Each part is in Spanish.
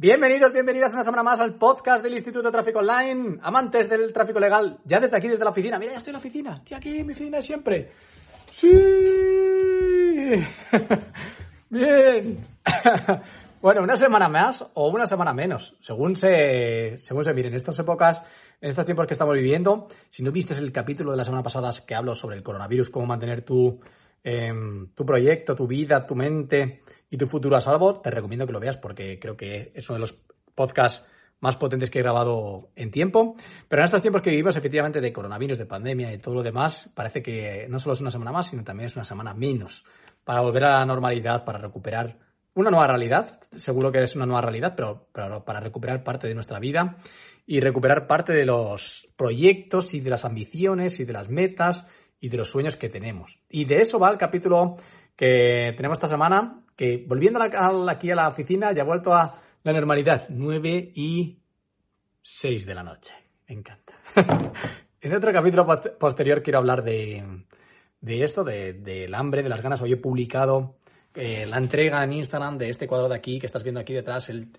Bienvenidos, bienvenidas una semana más al podcast del Instituto de Tráfico Online. Amantes del tráfico legal, ya desde aquí, desde la oficina. Mira, ya estoy en la oficina. Estoy aquí, mi oficina siempre. ¡Sí! Bien. bueno, una semana más o una semana menos, según se, según se miren. En estas épocas, en estos tiempos que estamos viviendo, si no viste el capítulo de la semana pasada que hablo sobre el coronavirus, cómo mantener tu, em, tu proyecto, tu vida, tu mente y tu futuro a salvo, te recomiendo que lo veas porque creo que es uno de los podcasts más potentes que he grabado en tiempo. Pero en estos tiempos que vivimos, efectivamente, de coronavirus, de pandemia y todo lo demás, parece que no solo es una semana más, sino también es una semana menos para volver a la normalidad, para recuperar una nueva realidad. Seguro que es una nueva realidad, pero, pero para recuperar parte de nuestra vida y recuperar parte de los proyectos y de las ambiciones y de las metas y de los sueños que tenemos. Y de eso va el capítulo que tenemos esta semana, que volviendo aquí a la oficina ya ha vuelto a la normalidad, 9 y 6 de la noche. Me encanta. en otro capítulo posterior quiero hablar de, de esto, del de, hambre, de las ganas. Hoy he publicado eh, la entrega en Instagram de este cuadro de aquí, que estás viendo aquí detrás, el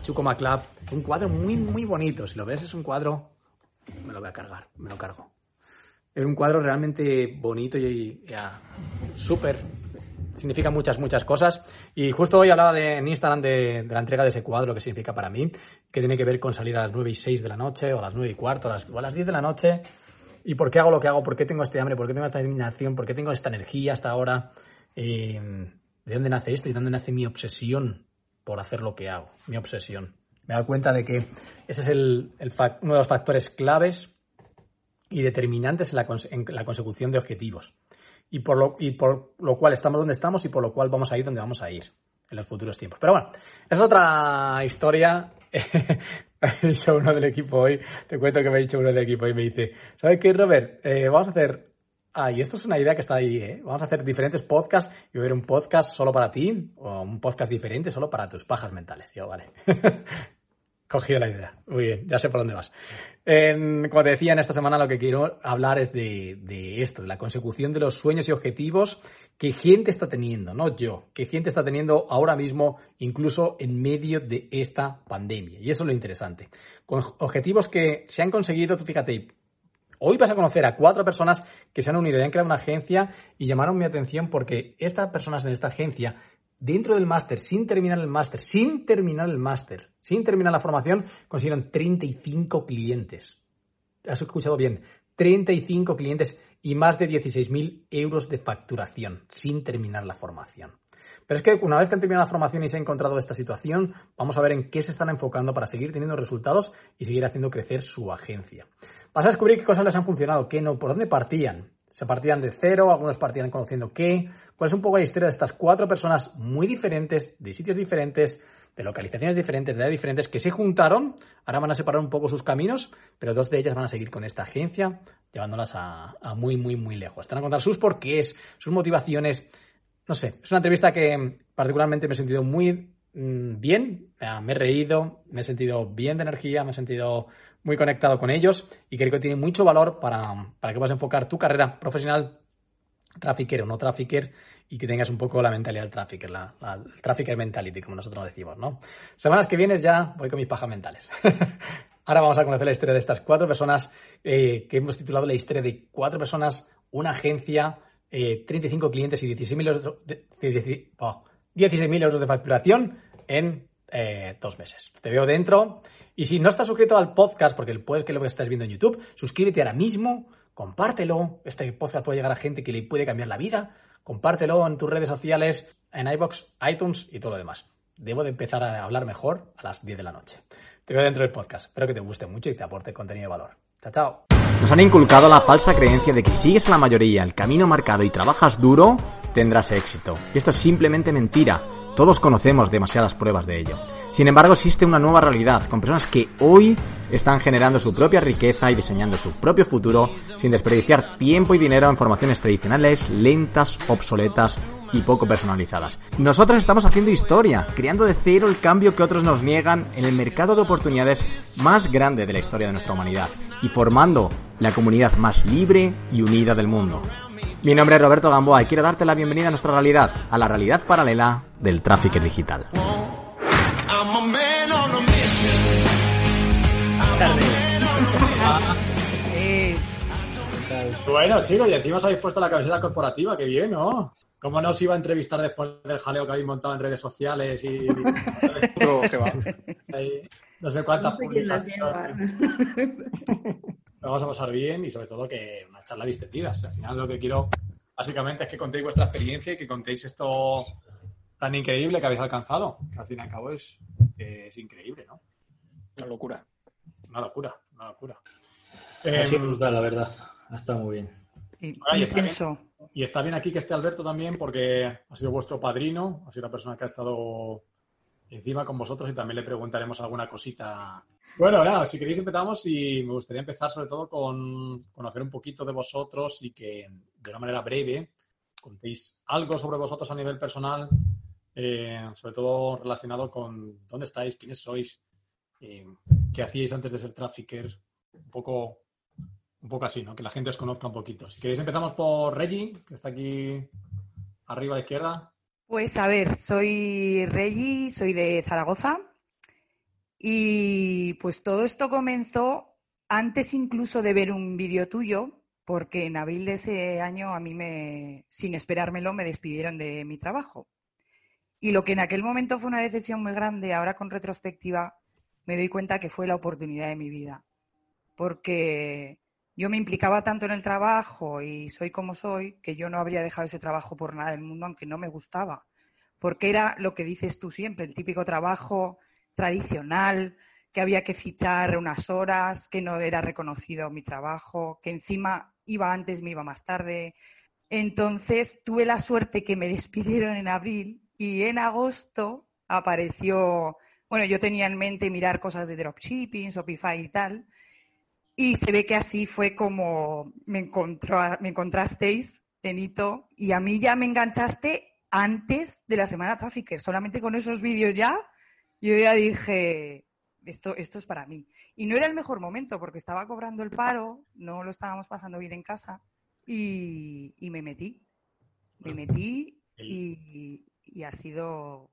Chuco Maclab. Un cuadro muy, muy bonito. Si lo ves, es un cuadro... Me lo voy a cargar, me lo cargo. Es un cuadro realmente bonito y, y súper significa muchas, muchas cosas. Y justo hoy hablaba de, en Instagram de, de, la entrega de ese cuadro que significa para mí, que tiene que ver con salir a las 9 y 6 de la noche, o a las 9 y cuarto, o a las, o a las 10 de la noche. ¿Y por qué hago lo que hago? ¿Por qué tengo este hambre? ¿Por qué tengo esta determinación? ¿Por qué tengo esta energía hasta ahora? ¿De dónde nace esto? ¿Y dónde nace mi obsesión por hacer lo que hago? Mi obsesión. Me he dado cuenta de que ese es el, uno de los factores claves y determinantes la, en la consecución de objetivos y por, lo, y por lo cual estamos donde estamos y por lo cual vamos a ir donde vamos a ir en los futuros tiempos. Pero bueno, es otra historia. me ha dicho uno del equipo hoy, te cuento que me ha dicho uno del equipo y me dice, ¿sabes qué, Robert? Eh, vamos a hacer... Ah, y esto es una idea que está ahí, ¿eh? Vamos a hacer diferentes podcasts y ver un podcast solo para ti o un podcast diferente solo para tus pajas mentales. Yo, vale. Cogido la idea. Muy bien, ya sé por dónde vas. Como te decía, en esta semana lo que quiero hablar es de, de, esto, de la consecución de los sueños y objetivos que gente está teniendo, no yo, que gente está teniendo ahora mismo, incluso en medio de esta pandemia. Y eso es lo interesante. Con objetivos que se han conseguido, tú fíjate, hoy vas a conocer a cuatro personas que se han unido y han creado una agencia y llamaron mi atención porque estas personas en esta agencia dentro del máster, sin terminar el máster, sin terminar el máster, sin terminar la formación, consiguieron 35 clientes. Has escuchado bien, 35 clientes y más de 16.000 euros de facturación, sin terminar la formación. Pero es que una vez que han terminado la formación y se ha encontrado esta situación, vamos a ver en qué se están enfocando para seguir teniendo resultados y seguir haciendo crecer su agencia. Vas a descubrir qué cosas les han funcionado, qué no, por dónde partían, se partían de cero, algunos partían conociendo qué. ¿Cuál es un poco la historia de estas cuatro personas muy diferentes, de sitios diferentes, de localizaciones diferentes, de edades diferentes, que se juntaron? Ahora van a separar un poco sus caminos, pero dos de ellas van a seguir con esta agencia, llevándolas a, muy, muy, muy lejos. Están a contar sus porqués, sus motivaciones. No sé, es una entrevista que particularmente me he sentido muy mmm, bien, me he reído, me he sentido bien de energía, me he sentido muy conectado con ellos y creo que tiene mucho valor para, para que puedas enfocar tu carrera profesional, trafficker o no trafficker, y que tengas un poco la mentalidad del trafficker, la, la el trafficker mentality, como nosotros decimos, ¿no? Semanas que vienes ya voy con mis pajas mentales. Ahora vamos a conocer la historia de estas cuatro personas eh, que hemos titulado la historia de cuatro personas, una agencia, eh, 35 clientes y 16.000 euros de, de, de, oh, 16 euros de facturación en eh, dos meses. Te veo dentro. Y si no estás suscrito al podcast, porque puede que lo estés viendo en YouTube, suscríbete ahora mismo, compártelo. Este podcast puede llegar a gente que le puede cambiar la vida. Compártelo en tus redes sociales, en iBox, iTunes y todo lo demás. Debo de empezar a hablar mejor a las 10 de la noche. Te veo dentro del podcast. Espero que te guste mucho y te aporte contenido de valor. Chao, chao. Nos han inculcado la falsa creencia de que si sigues a la mayoría el camino marcado y trabajas duro, tendrás éxito. Y esto es simplemente mentira. Todos conocemos demasiadas pruebas de ello. Sin embargo, existe una nueva realidad, con personas que hoy están generando su propia riqueza y diseñando su propio futuro sin desperdiciar tiempo y dinero en formaciones tradicionales, lentas, obsoletas y poco personalizadas. Nosotros estamos haciendo historia, creando de cero el cambio que otros nos niegan en el mercado de oportunidades más grande de la historia de nuestra humanidad y formando la comunidad más libre y unida del mundo. Mi nombre es Roberto Gamboa y quiero darte la bienvenida a nuestra realidad, a la realidad paralela del tráfico digital. Bueno, chicos, y encima os habéis puesto la camiseta corporativa, qué bien, ¿no? ¿Cómo no os iba a entrevistar después del jaleo que habéis montado en redes sociales y... No, no sé No cuántas quién las lleva. Lo vamos a pasar bien y sobre todo que una charla distendida. O sea, al final lo que quiero básicamente es que contéis vuestra experiencia y que contéis esto tan increíble que habéis alcanzado. Que al fin y al cabo es, es increíble, ¿no? Una locura. Una locura, una locura. Ha sido Em, brutal, la verdad. Ha estado muy bien. y- Ahí está bien. Y está bien aquí que esté Alberto también porque ha sido vuestro padrino, ha sido la persona que ha estado encima con vosotros y también le preguntaremos alguna cosita. Bueno, nada, si queréis empezamos y me gustaría empezar sobre todo con conocer un poquito de vosotros y que de una manera breve contéis algo sobre vosotros a nivel personal, eh, sobre todo relacionado con dónde estáis, quiénes sois, eh, qué hacíais antes de ser trafficker, un poco un poco así, ¿no? Que la gente os conozca un poquito. Si queréis empezamos por Reggie, que está aquí arriba a la izquierda. Pues a ver, soy Regi, soy de Zaragoza y pues todo esto comenzó antes incluso de ver un vídeo tuyo, porque en abril de ese año a mí me, sin esperármelo, me despidieron de mi trabajo. Y lo que en aquel momento fue una decepción muy grande, ahora con retrospectiva me doy cuenta que fue la oportunidad de mi vida, porque yo me implicaba tanto en el trabajo y soy como soy que yo no habría dejado ese trabajo por nada del mundo, aunque no me gustaba. Porque era lo que dices tú siempre, el típico trabajo tradicional, que había que fichar unas horas, que no era reconocido mi trabajo, que encima iba antes, me iba más tarde. Entonces tuve la suerte que me despidieron en abril y en agosto apareció, bueno, yo tenía en mente mirar cosas de dropshipping, Shopify y tal, y se ve que así fue como me, encontró, me encontrasteis, Benito, y a mí ya me enganchaste antes de la semana Trafficker. Solamente con esos vídeos ya, yo ya dije, esto, esto es para mí. Y no era el mejor momento porque estaba cobrando el paro, no lo estábamos pasando bien en casa y, y me metí. Me metí y, y ha sido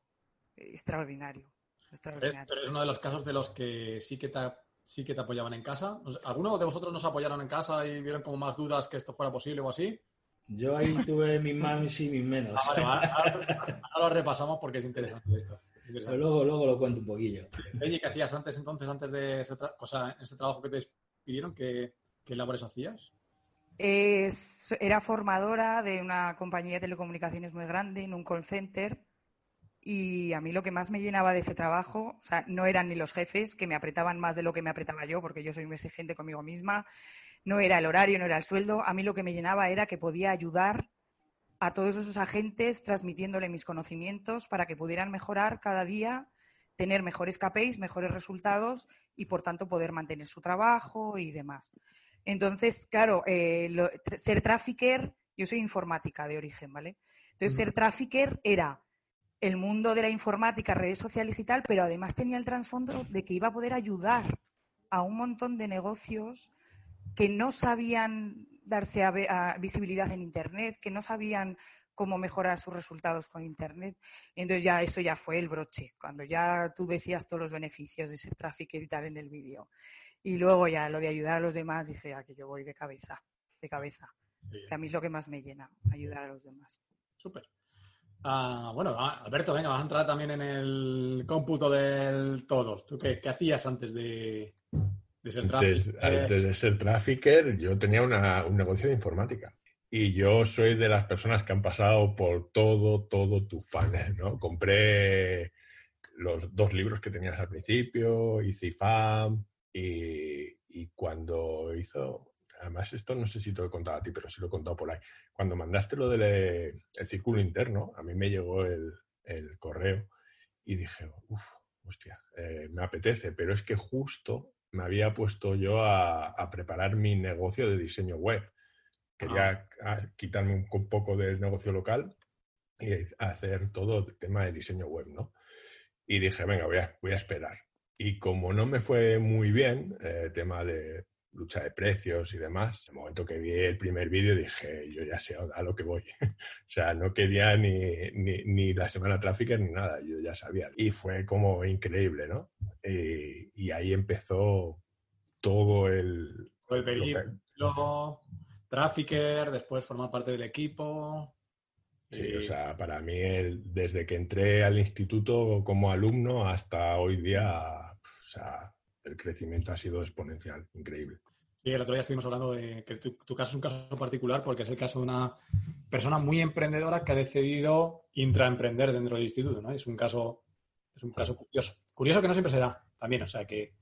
extraordinario. Extraordinario. tú eres uno de los casos de los que sí que te, sí que te apoyaban en casa. ¿Alguno de vosotros nos apoyaron en casa y vieron como más dudas que esto fuera posible o así? Yo ahí tuve mis más y mis menos. Ah, vale, vale. Ahora, ahora lo repasamos porque es interesante esto. Es Pero luego, luego lo cuento un poquillo. Oye, ¿qué hacías antes entonces, antes de ese, tra- o sea, ese trabajo que te pidieron? ¿Qué, qué labores hacías? Es- era formadora de una compañía de telecomunicaciones muy grande en un call center y a mí lo que más me llenaba de ese trabajo, o sea, no eran ni los jefes que me apretaban más de lo que me apretaba yo, porque yo soy muy exigente conmigo misma, no era el horario, no era el sueldo, a mí lo que me llenaba era que podía ayudar a todos esos agentes transmitiéndole mis conocimientos para que pudieran mejorar cada día, tener mejores KPIs, mejores resultados y por tanto poder mantener su trabajo y demás. Entonces, claro, eh, lo- ser trafficker, yo soy informática de origen, ¿vale? Entonces, ser trafficker era el mundo de la informática, redes sociales y tal, pero además tenía el trasfondo de que iba a poder ayudar a un montón de negocios que no sabían darse a, visibilidad en Internet, que no sabían cómo mejorar sus resultados con Internet. Entonces ya eso ya fue el broche, cuando ya tú decías todos los beneficios de ser trafficker y tal en el vídeo. Y luego ya lo de ayudar a los demás, dije, a que yo voy de cabeza, de cabeza. Que a mí es lo que más me llena, ayudar a los demás. Súper. Ah, bueno, ah, Alberto, venga, vas a entrar también en el cómputo del todo. ¿Tú qué, qué hacías antes de, de ser Antes, trafficker? antes de ser trafficker, yo tenía una- un negocio de informática. Y yo soy de las personas que han pasado por todo, todo tu funnel, ¿no? Compré los dos libros que tenías al principio, hice IFAM, y, y cuando hizo, además esto no sé si te lo he contado a ti, pero sí lo he contado por ahí. Cuando mandaste lo del eh, el círculo interno, a mí me llegó el, el correo y dije, uff, hostia, eh, me apetece, pero es que justo me había puesto yo a, a preparar mi negocio de diseño web. Quería ah, quitarme un co- poco del negocio local y hacer todo el tema de diseño web, ¿no? Y dije, venga, voy a, voy a esperar. Y como no me fue muy bien, eh, tema de lucha de precios y demás, el momento que vi el primer vídeo dije, yo ya sé a lo que voy. o sea, no quería ni, ni, ni la semana trafficker ni nada, yo ya sabía. Y fue como increíble, ¿no? Y, y ahí empezó todo el... Todo el periplo, trafficker, después formar parte del equipo. Sí, y- o sea, para mí, el- desde que entré al instituto como alumno hasta hoy día, o sea, el crecimiento ha sido exponencial, increíble. Sí, el otro día estuvimos hablando de que tu, tu caso es un caso particular porque es el caso de una persona muy emprendedora que ha decidido intraemprender dentro del instituto, ¿no? Es un caso, es un caso curioso. Curioso que no siempre se da también, o sea que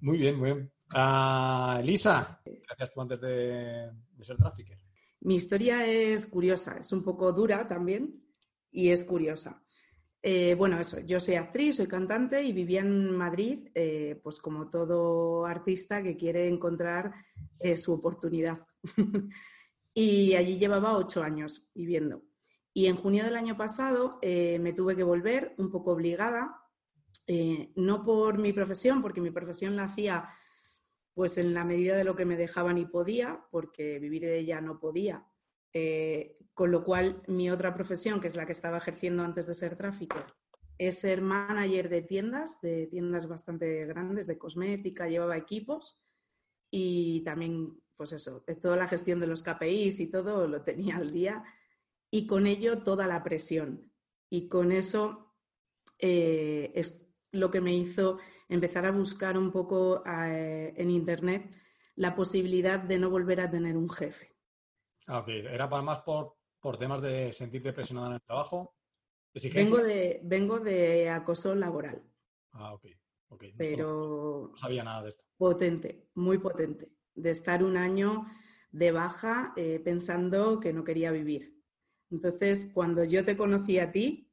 muy bien, muy bien. Ah, Elisa, gracias tú antes de, de ser trafficker. Mi historia es curiosa, es un poco dura también y es curiosa. Eh, bueno, eso, yo soy actriz, soy cantante y vivía en Madrid, eh, pues como todo artista que quiere encontrar eh, su oportunidad. y allí llevaba ocho años viviendo. Y en junio del año pasado me tuve que volver un poco obligada, no por mi profesión, porque mi profesión la hacía pues en la medida de lo que me dejaban y podía, porque vivir de ella no podía. Eh, con lo cual, mi otra profesión, que es la que estaba ejerciendo antes de ser tráfico, es ser manager de tiendas, de tiendas bastante grandes, de cosmética, llevaba equipos y también, pues eso, toda la gestión de los KPIs y todo lo tenía al día y con ello toda la presión. Y con eso eh, es lo que me hizo empezar a buscar un poco eh, en Internet la posibilidad de no volver a tener un jefe. Ah, ok, era para más por, por temas de sentirte presionada en el trabajo. Vengo de, vengo de acoso laboral, Ah, ok, ok. No, pero no sabía nada de esto. potente, muy potente, de estar un año de baja eh, pensando que no quería vivir. Entonces, cuando yo te conocí a ti,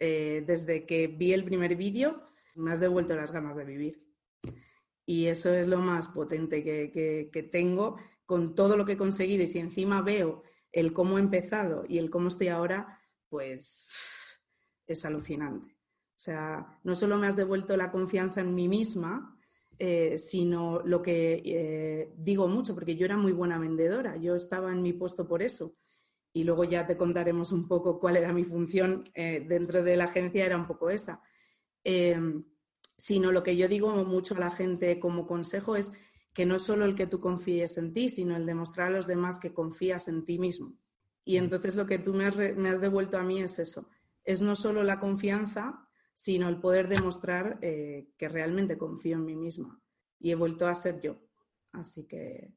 eh, desde que vi el primer vídeo, me has devuelto las ganas de vivir. Y eso es lo más potente que, que- que tengo con todo lo que he conseguido. Y si encima veo el cómo he empezado y el cómo estoy ahora, pues es alucinante. O sea, no solo me has devuelto la confianza en mí misma, eh, sino lo que eh, digo mucho, porque yo era muy buena vendedora, yo estaba en mi puesto por eso. Y luego ya te contaremos un poco cuál era mi función eh, dentro de la agencia, era un poco esa. Sino lo que yo digo mucho a la gente como consejo es que no solo el que tú confíes en ti, sino el demostrar a los demás que confías en ti mismo. Y entonces lo que tú me has, re- me has devuelto a mí es eso, es no solo la confianza, sino el poder demostrar eh, que realmente confío en mí misma. Y he vuelto a ser yo. Así que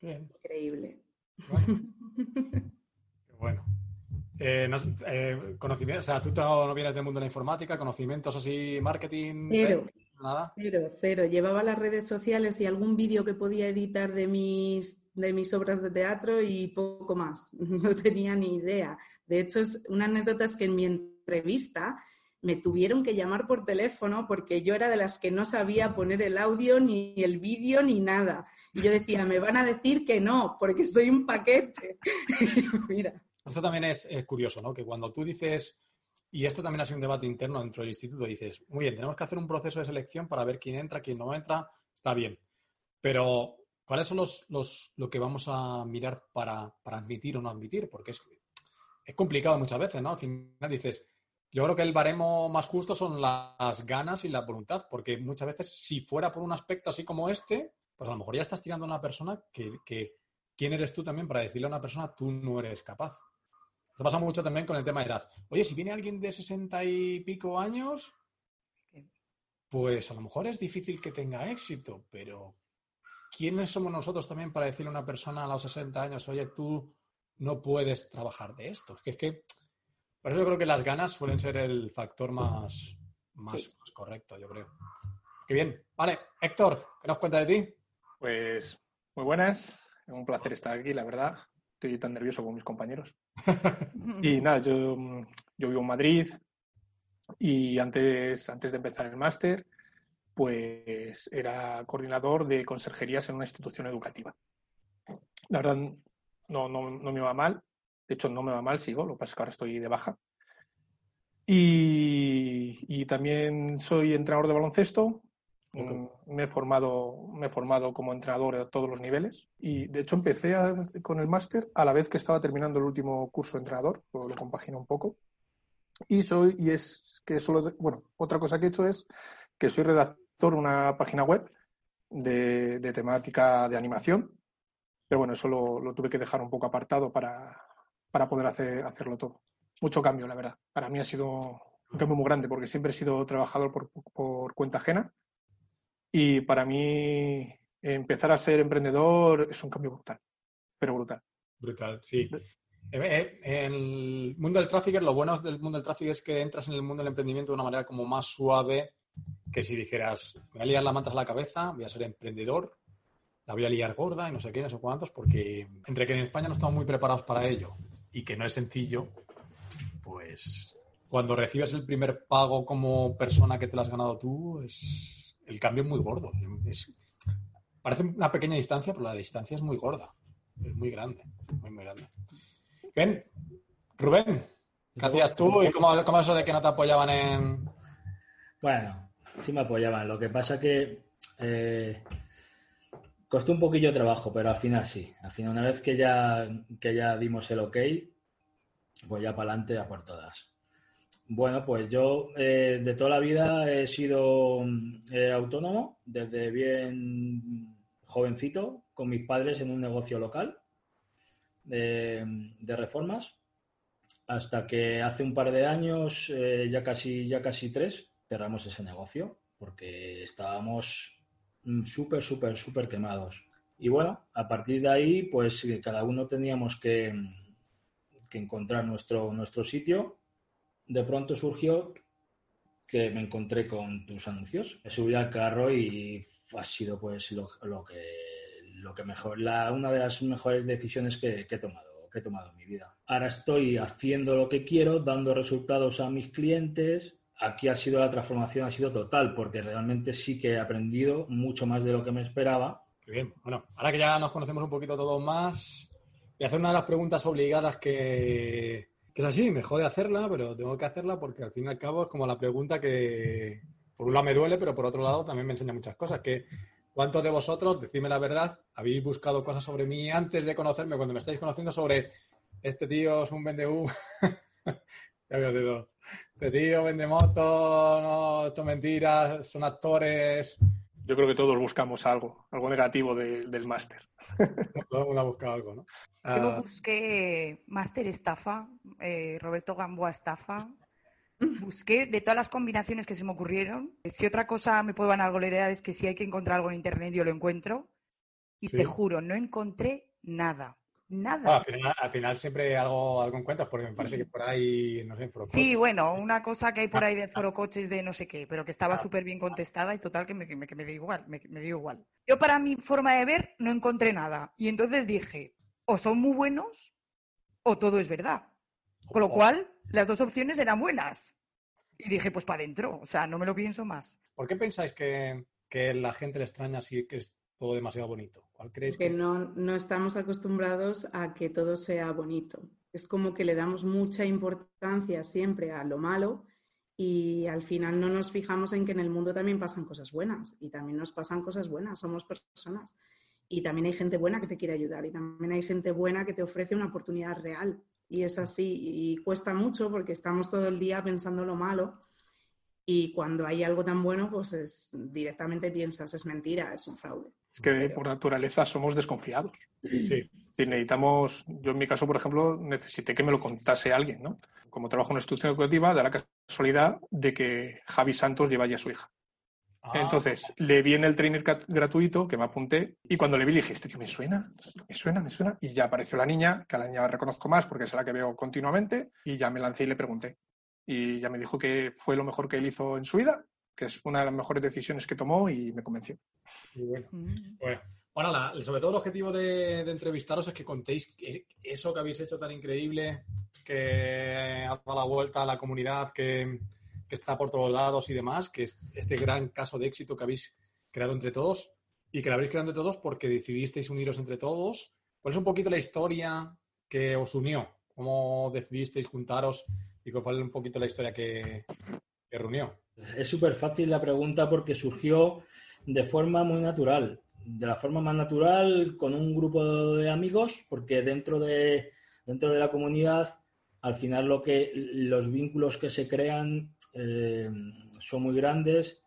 Bien, increíble. qué bueno. Eh, no- eh, conocimiento, o sea, tú no vienes del mundo de la informática, conocimientos así, marketing, Cero. Nada. Cero, cero. Llevaba las redes sociales y algún vídeo que podía editar de mis, de mis obras de teatro y poco más. No tenía ni idea. De hecho, es, una anécdota es que en mi entrevista me tuvieron que llamar por teléfono porque yo era de las que no sabía poner el audio, ni el vídeo, ni nada. Y yo decía, me van a decir que no, porque soy un paquete. Mira, Esto también es, curioso, ¿no? Que cuando tú dices, y esto también ha sido un debate interno dentro del instituto, dices, muy bien, tenemos que hacer un proceso de selección para ver quién entra, quién no entra, está bien. Pero, ¿cuáles son los, los lo que vamos a mirar para, para admitir o no admitir? Porque es, es complicado muchas veces, ¿no? Al final dices, yo creo que el baremo más justo son las ganas y la voluntad, porque muchas veces si fuera por un aspecto así como este, pues a lo mejor ya estás tirando a una persona que, que ¿quién eres tú también para decirle a una persona tú no eres capaz? Esto pasa mucho también con el tema de edad. Oye, si viene alguien de sesenta y pico años, pues a lo mejor es difícil que tenga éxito, pero ¿quiénes somos nosotros también para decirle a una persona a los 60 años, oye, tú no puedes trabajar de esto? Es que, es que por eso yo creo que las ganas suelen ser el factor más, más, Sí. más correcto, yo creo. Qué bien. Vale, Héctor, ¿qué nos cuenta de ti? Pues muy buenas, es un placer estar aquí, la verdad. Estoy tan nervioso como mis compañeros. Y nada, yo, mm, yo vivo en Madrid y antes, antes de empezar el máster, pues era coordinador de conserjerías en una institución educativa. La verdad, no, no, no me va mal. De hecho, no me va mal, sigo, lo que pasa es que ahora estoy de baja. Y, y también soy entrenador de baloncesto. Ok. Mm, Me he formado, me he formado como entrenador a todos los niveles y de hecho empecé a- con el máster a la vez que estaba terminando el último curso de entrenador, pues lo compagino un poco. Y soy, y es que solo, bueno, otra cosa que he hecho es que soy redactor de una página web de, de temática de animación. Pero bueno, eso lo, lo tuve que dejar un poco apartado para, para poder hacer, hacerlo todo. Mucho cambio, la verdad. Para mí ha sido un cambio muy grande porque siempre he sido trabajador por, por cuenta ajena y para mí empezar a ser emprendedor es un cambio brutal, pero brutal. Brutal, sí. Eh, eh, En el mundo del tráfico, lo bueno del mundo del tráfico es que entras en el mundo del emprendimiento de una manera como más suave que si dijeras, me voy a liar las mantas a la cabeza, voy a ser emprendedor, la voy a liar gorda y no sé qué, no sé cuántos, porque entre que en España no estamos muy preparados para ello y que no es sencillo, pues cuando recibes el primer pago como persona que te lo has ganado tú, es, el cambio es muy gordo. Parece una pequeña distancia, pero la distancia es muy gorda. Es muy grande, muy, muy grande. Bien, Rubén, ¿qué hacías tú y cómo, cómo eso de que no te apoyaban en... Bueno, sí me apoyaban. Lo que pasa que eh, costó un poquillo de trabajo, pero al final sí. Al final, una vez que ya, que ya dimos el ok, pues ya para adelante a por todas. Bueno, pues yo eh, de toda la vida he sido eh, autónomo, desde bien jovencito, con mis padres en un negocio local de, de reformas, hasta que hace un par de años, eh, ya casi, ya casi tres, cerramos ese negocio, porque estábamos mm, súper, súper, súper quemados. Y bueno, a partir de ahí, pues eh, cada uno teníamos que, que encontrar nuestro, nuestro sitio. De pronto surgió que me encontré con tus anuncios. Me subí al carro y ha sido pues lo, que, lo que mejor, la, una de las mejores decisiones que, que he tomado, que he tomado en mi vida. Ahora estoy haciendo lo que quiero, dando resultados a mis clientes. Aquí ha sido la transformación, ha sido total, porque realmente sí que he aprendido mucho más de lo que me esperaba. Qué bien. Bueno, ahora que ya nos conocemos un poquito todos más, voy a hacer una de las preguntas obligadas que, que es así, me jode hacerla, pero tengo que hacerla porque al fin y al cabo es como la pregunta que por un lado me duele, pero por otro lado también me enseña muchas cosas. Que ¿Cuántos de vosotros, decidme la verdad, habéis buscado cosas sobre mí antes de conocerme, cuando me estáis conociendo sobre este tío es un vendehú? ya veo. Este tío vende motos, no, esto es mentira, son actores. Yo creo que todos buscamos algo, algo negativo de- del máster. Todo el mundo ha buscado algo, ¿no? Yo Ah, busqué Master Estafa, eh, Roberto Gamboa Estafa. Busqué de todas las combinaciones que se me ocurrieron. Si otra cosa me puede vanagloriar es que si hay que encontrar algo en internet yo lo encuentro. Y Sí. te juro, no encontré nada. Bueno, Nada. al, final, al final siempre algo, algo encuentras, porque me parece que por ahí, no sé, Sí, bueno, una cosa que hay Ah. por ahí de foro coches de no sé qué, pero que estaba súper bien contestada y total que me, que me, que me dio igual, me, me dio igual. Yo para mi forma de ver no encontré nada y entonces dije, o son muy buenos o todo es verdad. Con lo cual, las dos opciones eran buenas. Y dije, pues para adentro, o sea, no me lo pienso más. ¿Por qué pensáis que, que la gente le extraña así que es todo demasiado bonito? ¿Cuál creéis Que que no, no estamos acostumbrados a que todo sea bonito. Es como que le damos mucha importancia siempre a lo malo y al final no nos fijamos en que en el mundo también pasan cosas buenas y también nos pasan cosas buenas, somos personas. Y también hay gente buena que te quiere ayudar y también hay gente buena que te ofrece una oportunidad real. Y es así y cuesta mucho porque estamos todo el día pensando lo malo y cuando hay algo tan bueno, pues es, directamente piensas, es mentira, es un fraude. Es que por naturaleza somos desconfiados. Sí, Y necesitamos, yo en mi caso, por ejemplo, necesité que me lo contase alguien, ¿no? Como trabajo en una institución educativa, da la casualidad de que Javi Santos lleva ya a su hija. Ah, Entonces, le vi en el trainer gratuito, que me apunté, y cuando le vi, le dije, este tío me suena, me suena, me suena. Y ya apareció la niña, que a la niña la reconozco más porque es la que veo continuamente, y ya me lancé y le pregunté. Y ya me dijo que fue lo mejor que él hizo en su vida, que es una de las mejores decisiones que tomó y me convenció. muy bueno. Mm. Bueno, bueno, la- sobre todo el objetivo de, de entrevistaros es que contéis que- eso que habéis hecho tan increíble, que ha dado la vuelta a la comunidad, que, que está por todos lados y demás, que es este gran caso de éxito que habéis creado entre todos y que lo habéis creado entre todos porque decidisteis uniros entre todos. ¿Cuál es un poquito la historia que os unió? ¿Cómo decidisteis juntaros y cuál fue un poquito la historia que, que reunió? Es súper fácil la pregunta porque surgió de forma muy natural. De la forma más natural, con un grupo de amigos, porque dentro de, dentro de la comunidad, al final lo que, los vínculos que se crean eh, son muy grandes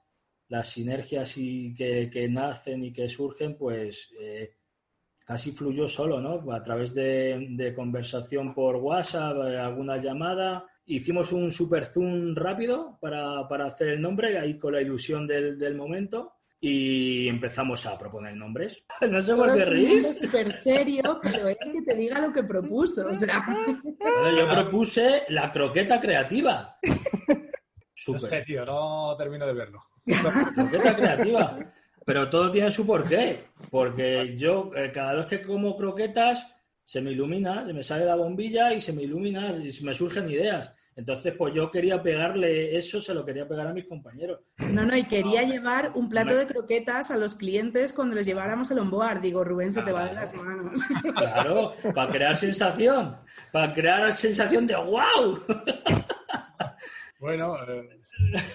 las sinergias y que, que nacen y que surgen, pues eh, casi fluyó solo, ¿no? A través de, de conversación por WhatsApp, alguna llamada. Hicimos un super zoom rápido para, para hacer el nombre, ahí con la ilusión del, del momento. Y empezamos a proponer nombres. No sé por qué Todos reís. siendo súper serio, pero él que te diga lo que propuso. O sea, Bueno, yo propuse la croqueta creativa. Súper. serio, no termino de verlo. Croqueta creativa. Pero todo tiene su porqué. Porque yo, eh, cada vez que como croquetas, se me ilumina, se me sale la bombilla y se me ilumina y se me surgen ideas. Entonces, pues yo quería pegarle eso, se lo quería pegar a mis compañeros. no, no, y quería llevar un plato de croquetas a los clientes cuando les lleváramos el onboard. Digo, Rubén, se te va de las manos. Claro, para crear sensación, para crear sensación de wow. Bueno, eh,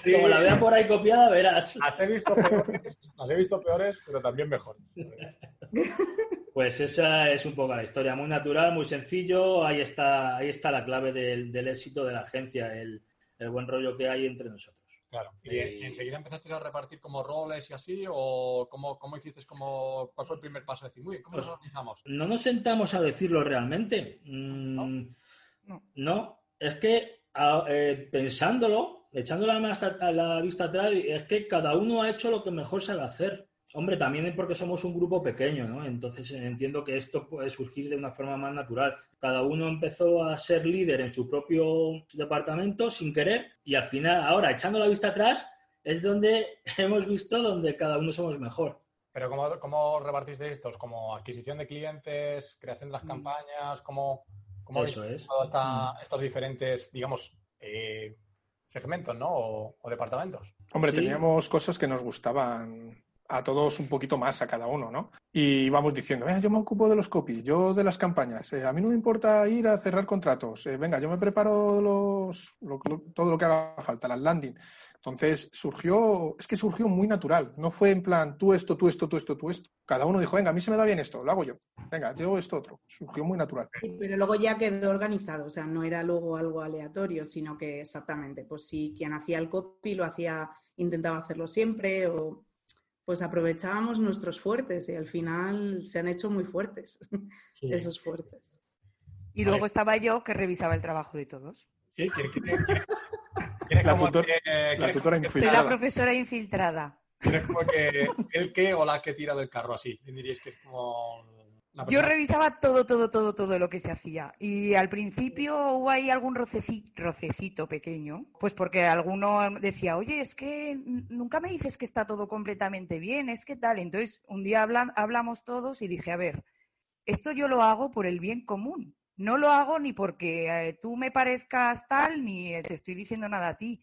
Como la veas por ahí copiada, verás. las he visto peores, las he visto peores, pero también mejores. Pues esa es un poco la historia, muy natural, muy sencillo. Ahí está, ahí está la clave del, del éxito de la agencia, el, el buen rollo que hay entre nosotros. Claro. ¿Y Eh, enseguida empezaste a repartir como roles y así? ¿O cómo, cómo hiciste? Como, ¿Cuál fue el primer paso? Decir, muy bien, ¿cómo nos organizamos? No nos sentamos a decirlo realmente. Mm, No. no, es que a- eh, pensándolo, echando la, la vista atrás, es que cada uno ha hecho lo que mejor sabe hacer. Hombre, también es porque somos un grupo pequeño, ¿no? Entonces eh, entiendo que esto puede surgir de una forma más natural. Cada uno empezó a ser líder en su propio departamento sin querer y al final, ahora, echando la vista atrás, es donde hemos visto donde cada uno somos mejor. Pero ¿cómo, cómo repartiste estos? ¿Como adquisición de clientes, creación de las campañas? ¿Cómo, cómo habéis Eso es. llevado esta- estos diferentes, digamos, eh, segmentos, ¿no? O, o departamentos. Hombre, Sí. teníamos cosas que nos gustaban a todos un poquito más a cada uno, ¿no? Y íbamos diciendo, "Venga, yo me ocupo de los copies, yo de las campañas, eh, a mí no me importa ir a cerrar contratos, eh, venga, yo me preparo los, lo- lo- todo lo que haga falta, las landing. Entonces surgió, es que surgió muy natural, no fue en plan tú esto, tú esto, tú esto, tú esto. Cada uno dijo, venga, a mí se me da bien esto, lo hago yo. Venga, yo esto otro. Surgió muy natural. Pero luego ya quedó organizado, o sea, no era luego algo aleatorio, sino que exactamente, pues si quien hacía el copy lo hacía, intentaba hacerlo siempre, o pues aprovechábamos nuestros fuertes y al final se han hecho muy fuertes esos fuertes. Y luego estaba yo que revisaba el trabajo de todos. Sí, quiere La tutor- que- la tutora que Soy la Infiltrada. profesora infiltrada. quiere como que el que o la que tira del carro, así. Diríais que es como... Yo revisaba todo, todo, todo, todo lo que se hacía. Y al principio hubo ahí algún roceci- rocecito pequeño, pues porque alguno decía, oye, es que nunca me dices que está todo completamente bien, es que tal. Entonces, un día hablan- hablamos todos y dije, a ver, esto yo lo hago por el bien común. No lo hago ni porque eh, tú me parezcas tal, ni eh, te estoy diciendo nada a ti.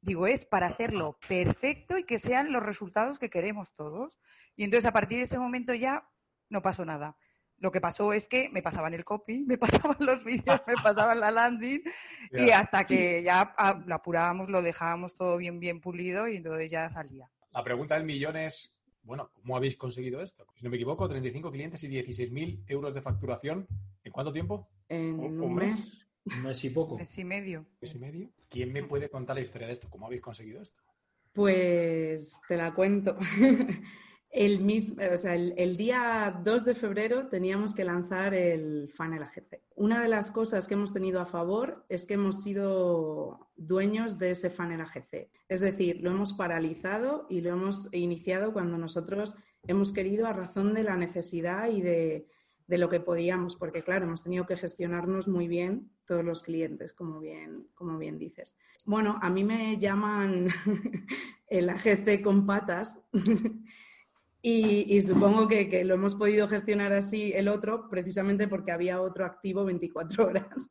Digo, es para hacerlo perfecto y que sean los resultados que queremos todos. Y entonces, a partir de ese momento ya no pasó nada. Lo que pasó es que me pasaban el copy, me pasaban los vídeos, me pasaban la landing y hasta que ya ah, lo apurábamos, lo dejábamos todo bien, bien pulido y entonces ya salía. La pregunta del millón es, bueno, ¿cómo habéis conseguido esto? Si no me equivoco, 35 clientes y 16.000 euros de facturación. ¿En cuánto tiempo? En ¿Un un mes? mes. Un mes y poco. Mes y medio. ¿Mes y medio? ¿Quién me puede contar la historia de esto? ¿Cómo habéis conseguido esto? Pues te la cuento. El, mismo, o sea, el día 2 de febrero teníamos que lanzar el Funnel AGC. Una de las cosas que hemos tenido a favor es que hemos sido dueños de ese Funnel AGC. Es decir, lo hemos paralizado y lo hemos iniciado cuando nosotros hemos querido a razón de la necesidad y de, de lo que podíamos, porque claro, hemos tenido que gestionarnos muy bien todos los clientes, como bien, como bien dices. Bueno, a mí me llaman el AGC con patas y, supongo que, que lo hemos podido gestionar así el otro, precisamente porque había otro activo 24 horas.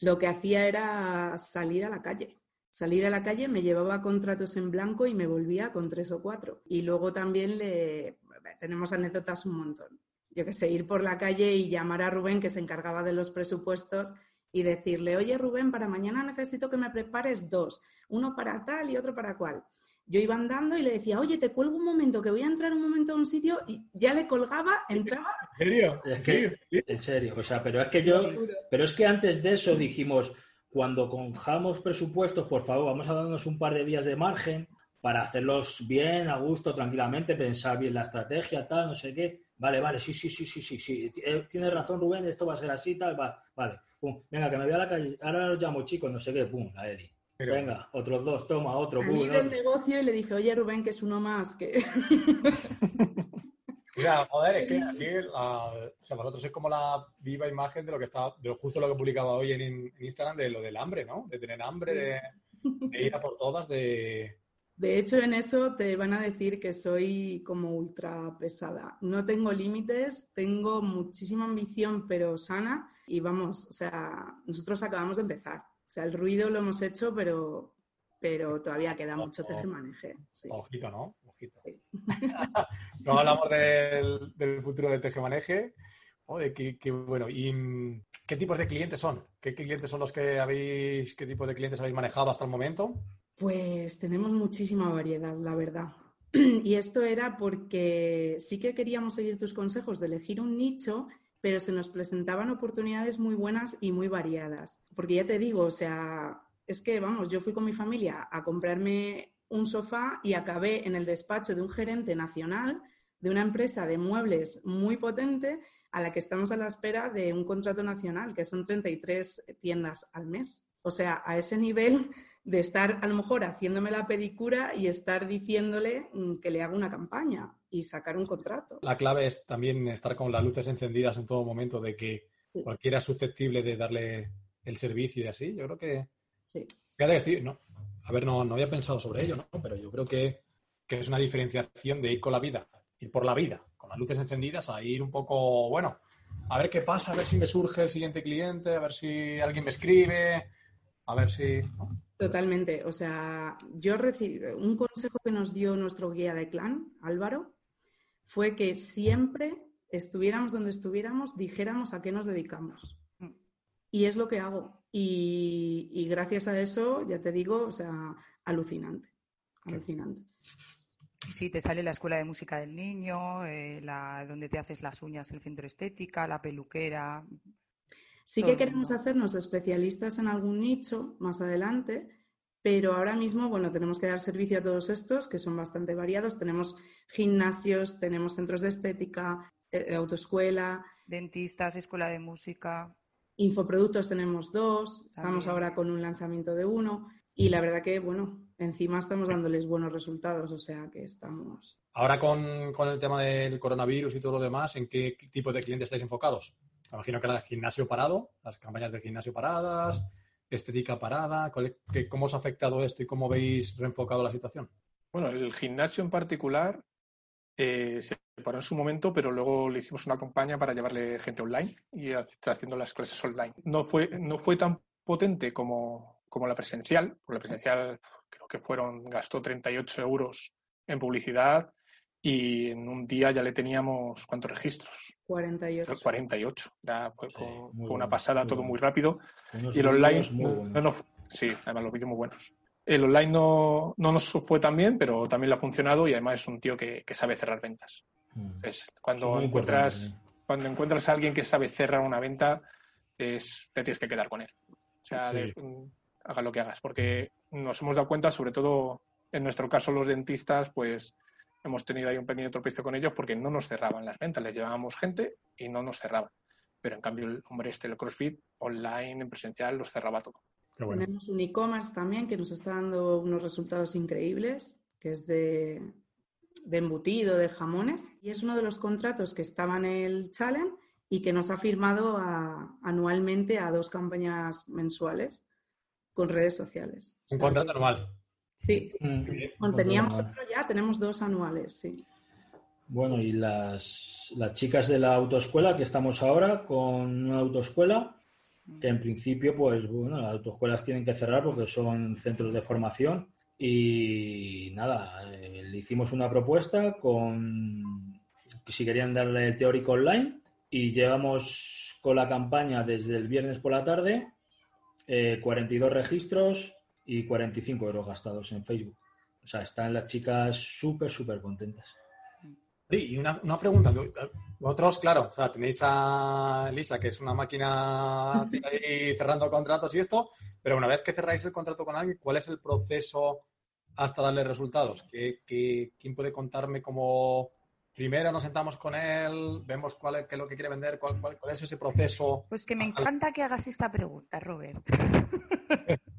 Lo que hacía era salir a la calle. Salir a la calle, me llevaba contratos en blanco y me volvía con tres o cuatro. Y luego también le... tenemos anécdotas un montón yo qué sé, ir por la calle y llamar a Rubén, que se encargaba de los presupuestos, y decirle, oye Rubén, para mañana necesito que me prepares dos, uno para tal y otro para cual. Yo iba andando y le decía, oye, te cuelgo un momento, que voy a entrar un momento a un sitio, y ya le colgaba, entraba. ¿En serio? Es que, en serio, o sea, pero es que yo, pero es que antes de eso dijimos, cuando conjamos presupuestos, por favor, vamos a darnos un par de días de margen para hacerlos bien, a gusto, tranquilamente, pensar bien la estrategia, tal, no sé qué. Vale, vale, sí, sí, sí, sí, sí, sí. Eh, tienes razón, Rubén, esto va a ser así, tal, va, vale. Pum. Venga, que me voy a la calle, ahora los llamo chicos, no sé qué, pum, la Eri. Venga, otros dos, toma, otro, pum. del negocio y le dije, oye, Rubén, que es uno más, que... O sea, joder, es que aquí o sea, vosotros sois como la viva imagen de lo que está, de justo lo que publicaba hoy en, Instagram, de lo del hambre, ¿no? De tener hambre, de, ir a por todas, de... De hecho, en eso te van a decir que soy como ultra pesada. No tengo límites, tengo muchísima ambición, pero sana. Y vamos, o sea, nosotros acabamos de empezar. O sea, el ruido lo hemos hecho, pero, pero todavía queda mucho tejemaneje. Sí. Ojito, ¿no? no hablamos del, futuro del tejemaneje. qué, bueno. ¿Y mm, qué tipos de clientes son? ¿Qué clientes son los que habéis, qué tipo de clientes habéis manejado hasta el momento? Pues tenemos muchísima variedad, la verdad. Y esto era porque sí que queríamos seguir tus consejos de elegir un nicho, pero se nos presentaban oportunidades muy buenas y muy variadas. Porque ya te digo, o sea, es que, vamos, yo fui con mi familia a comprarme un sofá y acabé en el despacho de un gerente nacional de una empresa de muebles muy potente a la que estamos a la espera de un contrato nacional, que son 33 tiendas al mes. O sea, a ese nivel de estar a lo mejor haciéndome la pedicura y estar diciéndole mm, que le haga una campaña y sacar un contrato. La clave es también estar con las luces encendidas en todo momento, de que cualquiera es susceptible de darle el servicio y así. Yo creo que... Sí. Fíjate que estoy, no, a ver, no, no había pensado sobre ello, ¿no? Pero yo creo que, es una diferenciación de ir con la vida, ir por la vida, con las luces encendidas, a ir un poco, bueno, a ver qué pasa, a ver si me surge el siguiente cliente, a ver si alguien me escribe, a ver si... Totalmente. O sea, yo recibí un consejo que nos dio nuestro guía de clan, Álvaro, fue que siempre estuviéramos donde estuviéramos, dijéramos a qué nos dedicamos. Y es lo que hago. Y, gracias a eso, ya te digo, o sea, alucinante. Alucinante. Sí, te sale la escuela de música del niño, eh, la, donde te haces las uñas, el centro estética, la peluquera. Sí que queremos hacernos especialistas en algún nicho más adelante, pero ahora mismo, bueno, tenemos que dar servicio a todos estos, que son bastante variados. Tenemos gimnasios, tenemos centros de estética, eh, autoescuela. Dentistas, escuela de música. Infoproductos tenemos dos, estamos ahora con un lanzamiento de uno y la verdad que, bueno, encima estamos dándoles buenos resultados, o sea que estamos. Ahora con, el tema del coronavirus y todo lo demás, ¿en qué tipo de clientes estáis enfocados? Imagino que era gimnasio parado, las campañas de gimnasio paradas, estética parada. ¿Cómo os ha afectado esto y cómo veis reenfocado la situación? Bueno, el gimnasio en particular eh, se paró en su momento, pero luego le hicimos una campaña para llevarle gente online y está haciendo las clases online. No fue, no fue tan potente como, como la presencial, porque la presencial creo que fueron, gastó 38 euros en publicidad y en un día ya le teníamos, ¿cuántos registros? 48. 48. fue, una pasada, todo muy rápido. y el online, no, sí, además los vídeos muy buenos. El online no, nos fue tan bien, pero también le ha funcionado y además es un tío que, sabe cerrar ventas. Mm. cuando encuentras, cuando encuentras a alguien que sabe cerrar una venta, es, te tienes que quedar con él. O sea, haga lo que hagas, porque nos hemos dado cuenta, sobre todo en nuestro caso los dentistas, pues hemos tenido ahí un pequeño tropiezo con ellos porque no nos cerraban las ventas, les llevábamos gente y no nos cerraban. Pero en cambio el hombre este, el CrossFit, online, en presencial, los cerraba todo. Tenemos un e-commerce también que nos está dando unos resultados increíbles, que es de, embutido, de jamones. Y es uno de los contratos que estaba en el challenge y que nos ha firmado anualmente a dos campañas mensuales con redes sociales. Un contrato anual. Sí. Mm. teníamos otro ya, tenemos dos anuales, sí. Bueno, y las, las chicas de la autoescuela, que estamos ahora con una autoescuela, que en principio, pues bueno, las autoescuelas tienen que cerrar porque son centros de formación y nada, eh, le hicimos una propuesta con si querían darle el teórico online y llevamos con la campaña desde el viernes por la tarde 42 eh, registros y 45 euros gastados en Facebook. O sea, están las chicas súper, súper contentas. Sí, y una, una pregunta. Vosotros, claro, o sea, tenéis a Lisa, que es una máquina ahí cerrando contratos y esto, pero una vez que cerráis el contrato con alguien, ¿cuál es el proceso hasta darle resultados? ¿Qué, qué, quién puede contarme cómo primero nos sentamos con él, vemos cuál es, qué es lo que quiere vender, cuál, cuál, cuál es ese proceso? Pues que me encanta que hagas esta pregunta, Robert.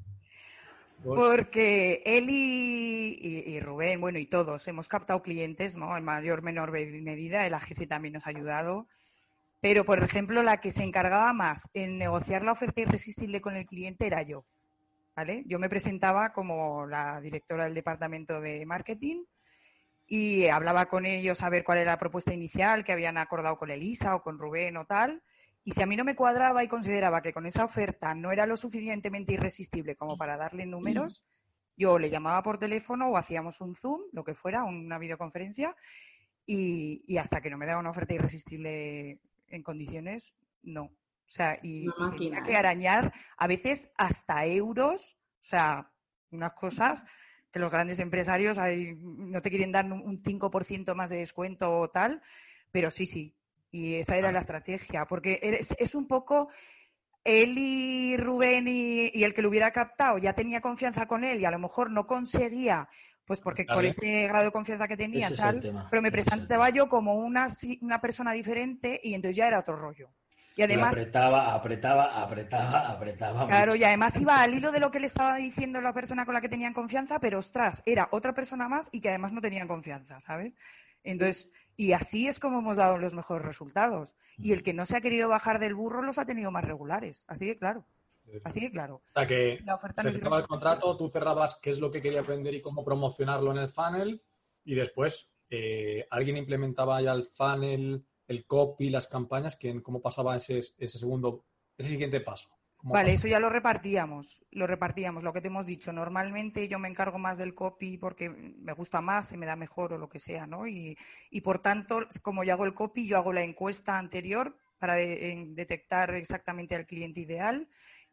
Porque él y, Rubén, bueno, y todos hemos captado clientes, ¿no? En mayor menor medida, el AGC también nos ha ayudado. Pero, por ejemplo, la que se encargaba más en negociar la oferta irresistible con el cliente era yo. ¿Vale? Yo me presentaba como la directora del departamento de marketing y hablaba con ellos a ver cuál era la propuesta inicial que habían acordado con Elisa o con Rubén o tal. Y si a mí no me cuadraba y consideraba que con esa oferta no era lo suficientemente irresistible como para darle números, yo le llamaba por teléfono o hacíamos un Zoom, lo que fuera, una videoconferencia, y, y hasta que no me daba una oferta irresistible en condiciones, no. O sea, y, tenía que arañar a veces hasta euros, o sea, unas cosas que los grandes empresarios no te quieren dar un 5% más de descuento o tal, pero sí, sí. Y esa era la estrategia, porque eres- es un poco él y Rubén y, y el que lo hubiera captado ya tenía confianza con él y a lo mejor no conseguía, pues porque por Vale. ese grado de confianza que tenía Ese es tal, pero me es presentaba yo como una, una persona diferente y entonces ya era otro rollo. Y además, apretaba, apretaba, apretaba, apretaba. Claro, mucho. y además iba al hilo de lo que le estaba diciendo la persona con la que tenían confianza, pero ostras, era otra persona más y que además no tenían confianza, ¿sabes? Entonces, y así es como hemos dado los mejores resultados. Y el que no se ha querido bajar del burro los ha tenido más regulares. Así de claro, así de claro. O sea que La oferta no se es cerraba el contrato, tú cerrabas qué es lo que querías vender y cómo promocionarlo en el funnel y después eh, alguien implementaba ya el funnel, el copy, las campañas, que, cómo pasaba ese, ese segundo, ese siguiente paso. ¿Cómo Vale, eso ya lo repartíamos, lo repartíamos, lo que te hemos dicho. Normalmente yo me encargo más del copy porque me gusta más, se me da mejor o lo que sea, ¿no? Y, y por tanto, como yo hago el copy, yo hago la encuesta anterior para de- detectar exactamente al cliente ideal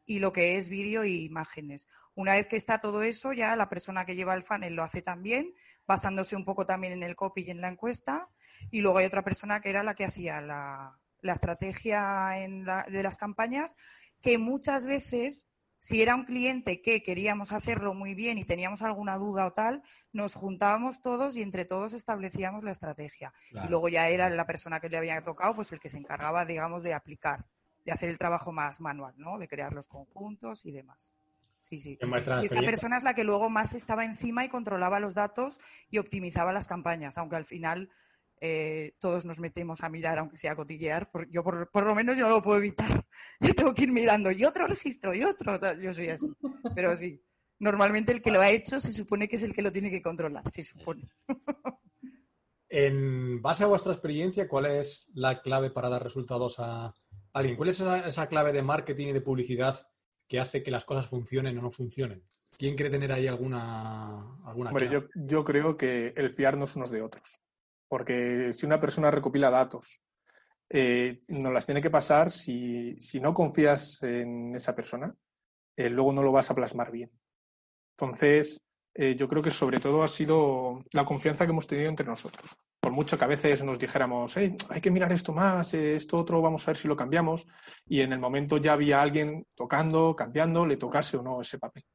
y lo que es vídeo e imágenes. Una vez que está todo eso, ya la persona que lleva el funnel lo hace también, basándose un poco también en el copy y en la encuesta. Y luego hay otra persona que era la que hacía la, la estrategia en la- de las campañas, que muchas veces, si era un cliente que queríamos hacerlo muy bien y teníamos alguna duda o tal, nos juntábamos todos y entre todos establecíamos la estrategia. Claro. Y luego ya era la persona que le había tocado, pues el que se encargaba, digamos, de aplicar, de hacer el trabajo más manual, ¿no? De crear los conjuntos y demás. Sí, sí. Y esa persona es la que luego más estaba encima y controlaba los datos y optimizaba las campañas, aunque al final eh, todos nos metemos a mirar, aunque sea a cotillear. por- yo por, por lo menos yo no lo puedo evitar. Yo tengo que ir mirando y otro registro y otro. Yo soy así. Pero sí, normalmente el que lo ha hecho se supone que es el que lo tiene que controlar, se supone. En base a vuestra experiencia, ¿cuál es la clave para dar resultados a alguien? ¿Cuál es esa, esa clave de marketing y de publicidad que hace que las cosas funcionen o no funcionen? ¿Quién quiere tener ahí alguna, alguna Hombre, clave? yo, yo creo que el fiarnos unos de otros. Porque si una persona recopila datos, eh, nos las tiene que pasar, si, si no confías en esa persona, eh, luego no lo vas a plasmar bien. Entonces, eh, yo creo que sobre todo ha sido la confianza que hemos tenido entre nosotros. Por mucho que a veces nos dijéramos, "Hey, hay que mirar esto más, eh, esto otro, vamos a ver si lo cambiamos. Y en el momento ya había alguien tocando, cambiando, le tocase o no ese papel.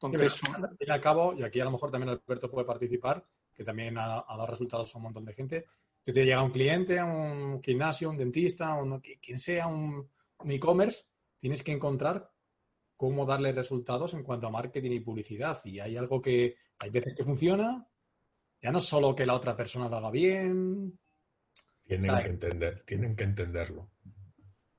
Entonces, al fin y al cabo, y aquí a lo mejor también Alberto puede participar, que también ha, ha dado resultados a un montón de gente. Si te llega un cliente, un gimnasio, un dentista, un, quien sea, un, un e-commerce, tienes que encontrar cómo darle resultados en cuanto a marketing y publicidad. Y hay algo que hay veces que funciona, ya no solo que la otra persona lo haga bien. Tienen que entender, tienen que entenderlo.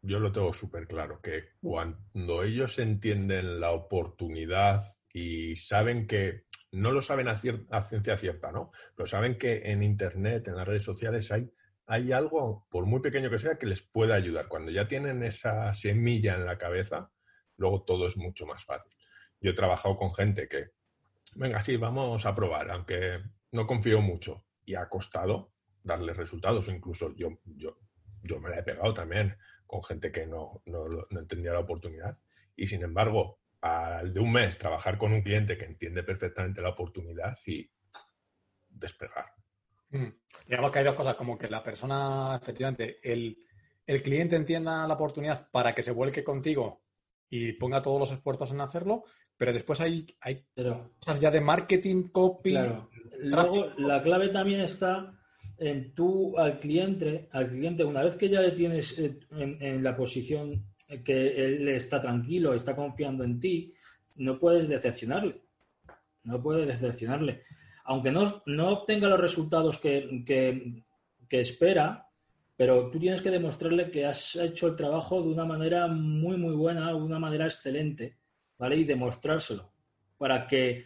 Yo lo tengo súper claro, que cuando ellos entienden la oportunidad y saben que, no lo saben a, ciencia cierta, ¿no? Pero saben que en Internet, en las redes sociales, hay, hay algo, por muy pequeño que sea, que les puede ayudar. Cuando ya tienen esa semilla en la cabeza, luego todo es mucho más fácil. Yo he trabajado con gente que, venga, sí, vamos a probar, aunque no confío mucho. Y ha costado darle resultados. Incluso yo, yo, yo me la he pegado también con gente que no, no, lo- no entendía la oportunidad. Y sin embargo, al de un mes trabajar con un cliente que entiende perfectamente la oportunidad y despegar. Mm. Digamos que hay dos cosas, como que la persona, efectivamente, el, el cliente entienda la oportunidad para que se vuelque contigo y ponga todos los esfuerzos en hacerlo, pero después hay, hay Pero, cosas ya de marketing, copy. claro. Luego, la clave también está en tú al cliente, al cliente, una vez que ya le tienes eh, en, en la posición que él está tranquilo, está confiando en ti, no puedes decepcionarle. No puedes decepcionarle. Aunque no, no obtenga los resultados que, que- espera, pero tú tienes que demostrarle que has hecho el trabajo de una manera muy, muy buena, de una manera excelente, ¿vale? Y demostrárselo. Para que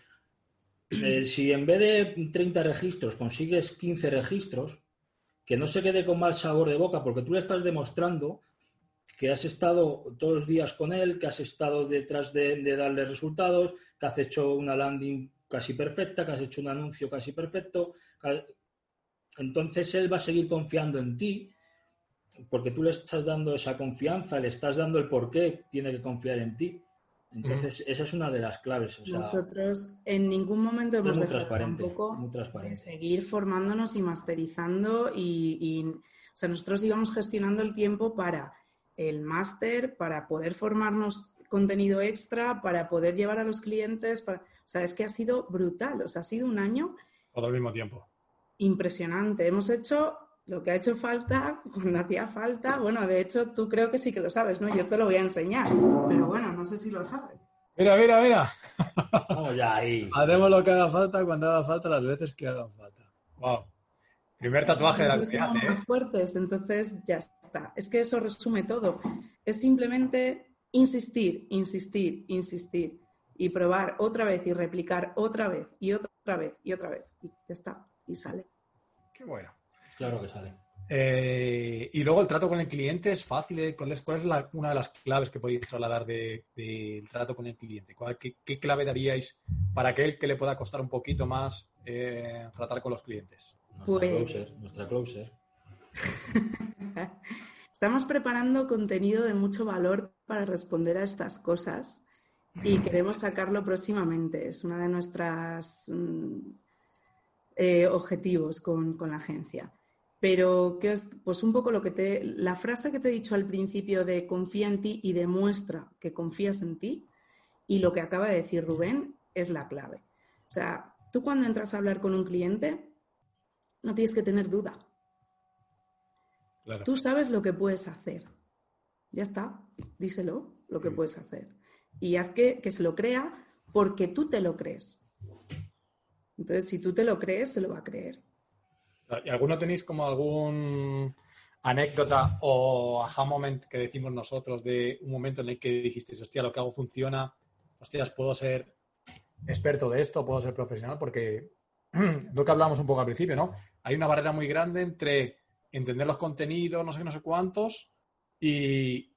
eh, si en vez de 30 registros consigues 15 registros, que no se quede con mal sabor de boca, porque tú le estás demostrando que has estado todos los días con él, que has estado detrás de, de darle resultados, que has hecho una landing casi perfecta, que has hecho un anuncio casi perfecto. Entonces él va a seguir confiando en ti, porque tú le estás dando esa confianza, le estás dando el por qué tiene que confiar en ti. Entonces, esa es una de las claves. O sea, Nosotros en ningún momento hemos dejado transparente, tampoco muy de seguir formándonos y masterizando y, y, o sea, nosotros íbamos gestionando el tiempo para el máster, para poder formarnos contenido extra, para poder llevar a los clientes, para, o sea, es que ha sido brutal, o sea, ha sido un año Todo al mismo tiempo. impresionante. Hemos hecho lo que ha hecho falta cuando hacía falta. Bueno, de hecho, tú creo que sí que lo sabes, ¿no? Yo te lo voy a enseñar, pero bueno, no sé si lo sabes. Mira, mira, mira. Vamos ya ahí. Hacemos lo que haga falta cuando haga falta las veces que hagan falta. Wow. Primer tatuaje de la comunidad, ¿eh? fuertes, entonces ya está. Es que eso resume todo. Es simplemente insistir, insistir, insistir y probar otra vez y replicar otra vez y otra vez y otra vez. Y ya está, y sale. Qué bueno. Claro que sale. Eh, y luego el trato con el cliente es fácil. ¿eh? ¿Cuál es, cuál es la- una de las claves que podéis trasladar de- del trato con el cliente? ¿Cuál- qué, qué clave daríais para aquel que le pueda costar un poquito más eh, tratar con los clientes? Nuestra Pues- closer, nuestra closer. Estamos preparando contenido de mucho valor para responder a estas cosas y queremos sacarlo próximamente. Es uno de nuestros objetivos con, con la agencia. Pero, ¿qué os- pues un poco lo que te. La frase que te he dicho al principio de confía en ti y demuestra que confías en ti, y lo que acaba de decir Rubén es la clave. O sea, tú cuando entras a hablar con un cliente, no tienes que tener duda. Claro. Tú sabes lo que puedes hacer. Ya está, díselo lo que puedes hacer. Y haz que, que se lo crea porque tú te lo crees. Entonces, si tú te lo crees, se lo va a creer. ¿Y alguno tenéis como algún anécdota o aha moment que decimos nosotros de un momento en el que dijisteis, hostia, lo que hago funciona, hostias, puedo ser experto de esto, puedo ser profesional? Porque lo que hablábamos un poco al principio, ¿no? Hay una barrera muy grande entre entender los contenidos, no sé qué, no sé cuántos, y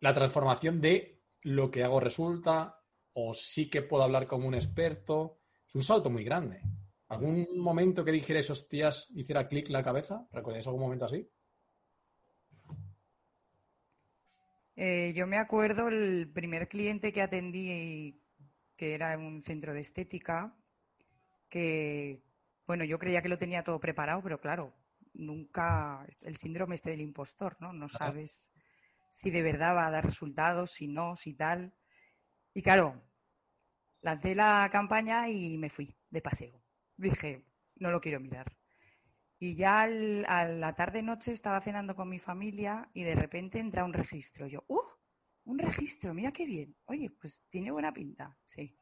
la transformación de lo que hago resulta, o sí que puedo hablar como un experto. Es un salto muy grande. ¿Algún momento que dijerais, hostias, hiciera clic la cabeza? ¿Recordáis algún momento así? Eh, yo me acuerdo el primer cliente que atendí, que era en un centro de estética, que, bueno, yo creía que lo tenía todo preparado, pero claro, nunca, el síndrome este del impostor, ¿no? No sabes si de verdad va a dar resultados, si no, si tal. Y claro, lancé la campaña y me fui de paseo. Dije, no lo quiero mirar. Y ya al- a la tarde-noche estaba cenando con mi familia y de repente entra un registro. Yo, ¡uh! Un registro, mira qué bien. Oye, pues tiene buena pinta, sí.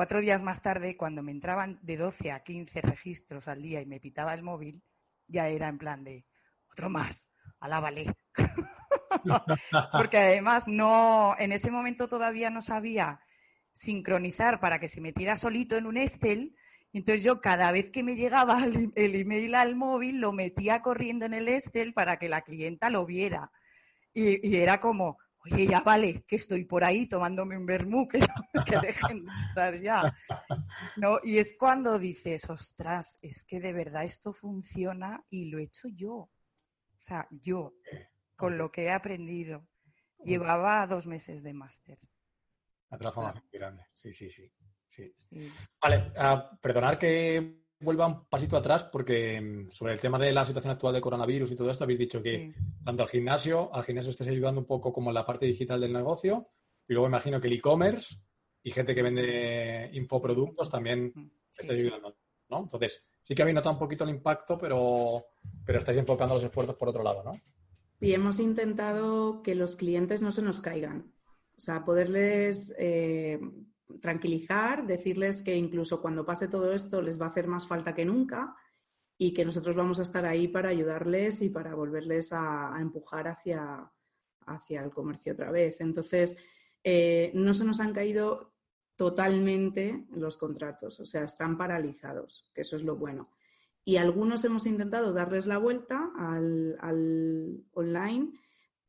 Cuatro días más tarde, cuando me entraban de 12 a 15 registros al día y me pitaba el móvil, ya era en plan de, otro más, alábale. Porque además no, en ese momento todavía no sabía sincronizar para que se metiera solito en un Excel. Entonces yo cada vez que me llegaba el, email al móvil lo metía corriendo en el Excel para que la clienta lo viera. Y era como, oye, ya vale, que estoy por ahí tomándome un vermú, que, no- que dejen de entrar ya. No, y es cuando dices, ostras, es que de verdad esto funciona y lo he hecho yo. O sea, yo, con lo que he aprendido. Llevaba dos meses de máster. La transformación grande. Sí, sí, sí. sí. sí. Vale, ah, perdonar que vuelva un pasito atrás porque mm, sobre el tema de la situación actual de coronavirus y todo esto habéis dicho que Sí. tanto al gimnasio, al gimnasio estáis ayudando un poco como en la parte digital del negocio, y luego imagino que el e-commerce y gente que vende infoproductos también sí, estáis sí. ayudando, ¿no? Entonces, sí que habéis notado un poquito el impacto, pero, pero estáis enfocando los esfuerzos por otro lado, ¿no? Y hemos intentado que los clientes no se nos caigan. O sea, poderles eh, tranquilizar, decirles que incluso cuando pase todo esto les va a hacer más falta que nunca y que nosotros vamos a estar ahí para ayudarles y para volverles a, empujar hacia, hacia el comercio otra vez. Entonces, eh, no se nos han caído totalmente los contratos, o sea, están paralizados, que eso es lo bueno. Y algunos hemos intentado darles la vuelta al online,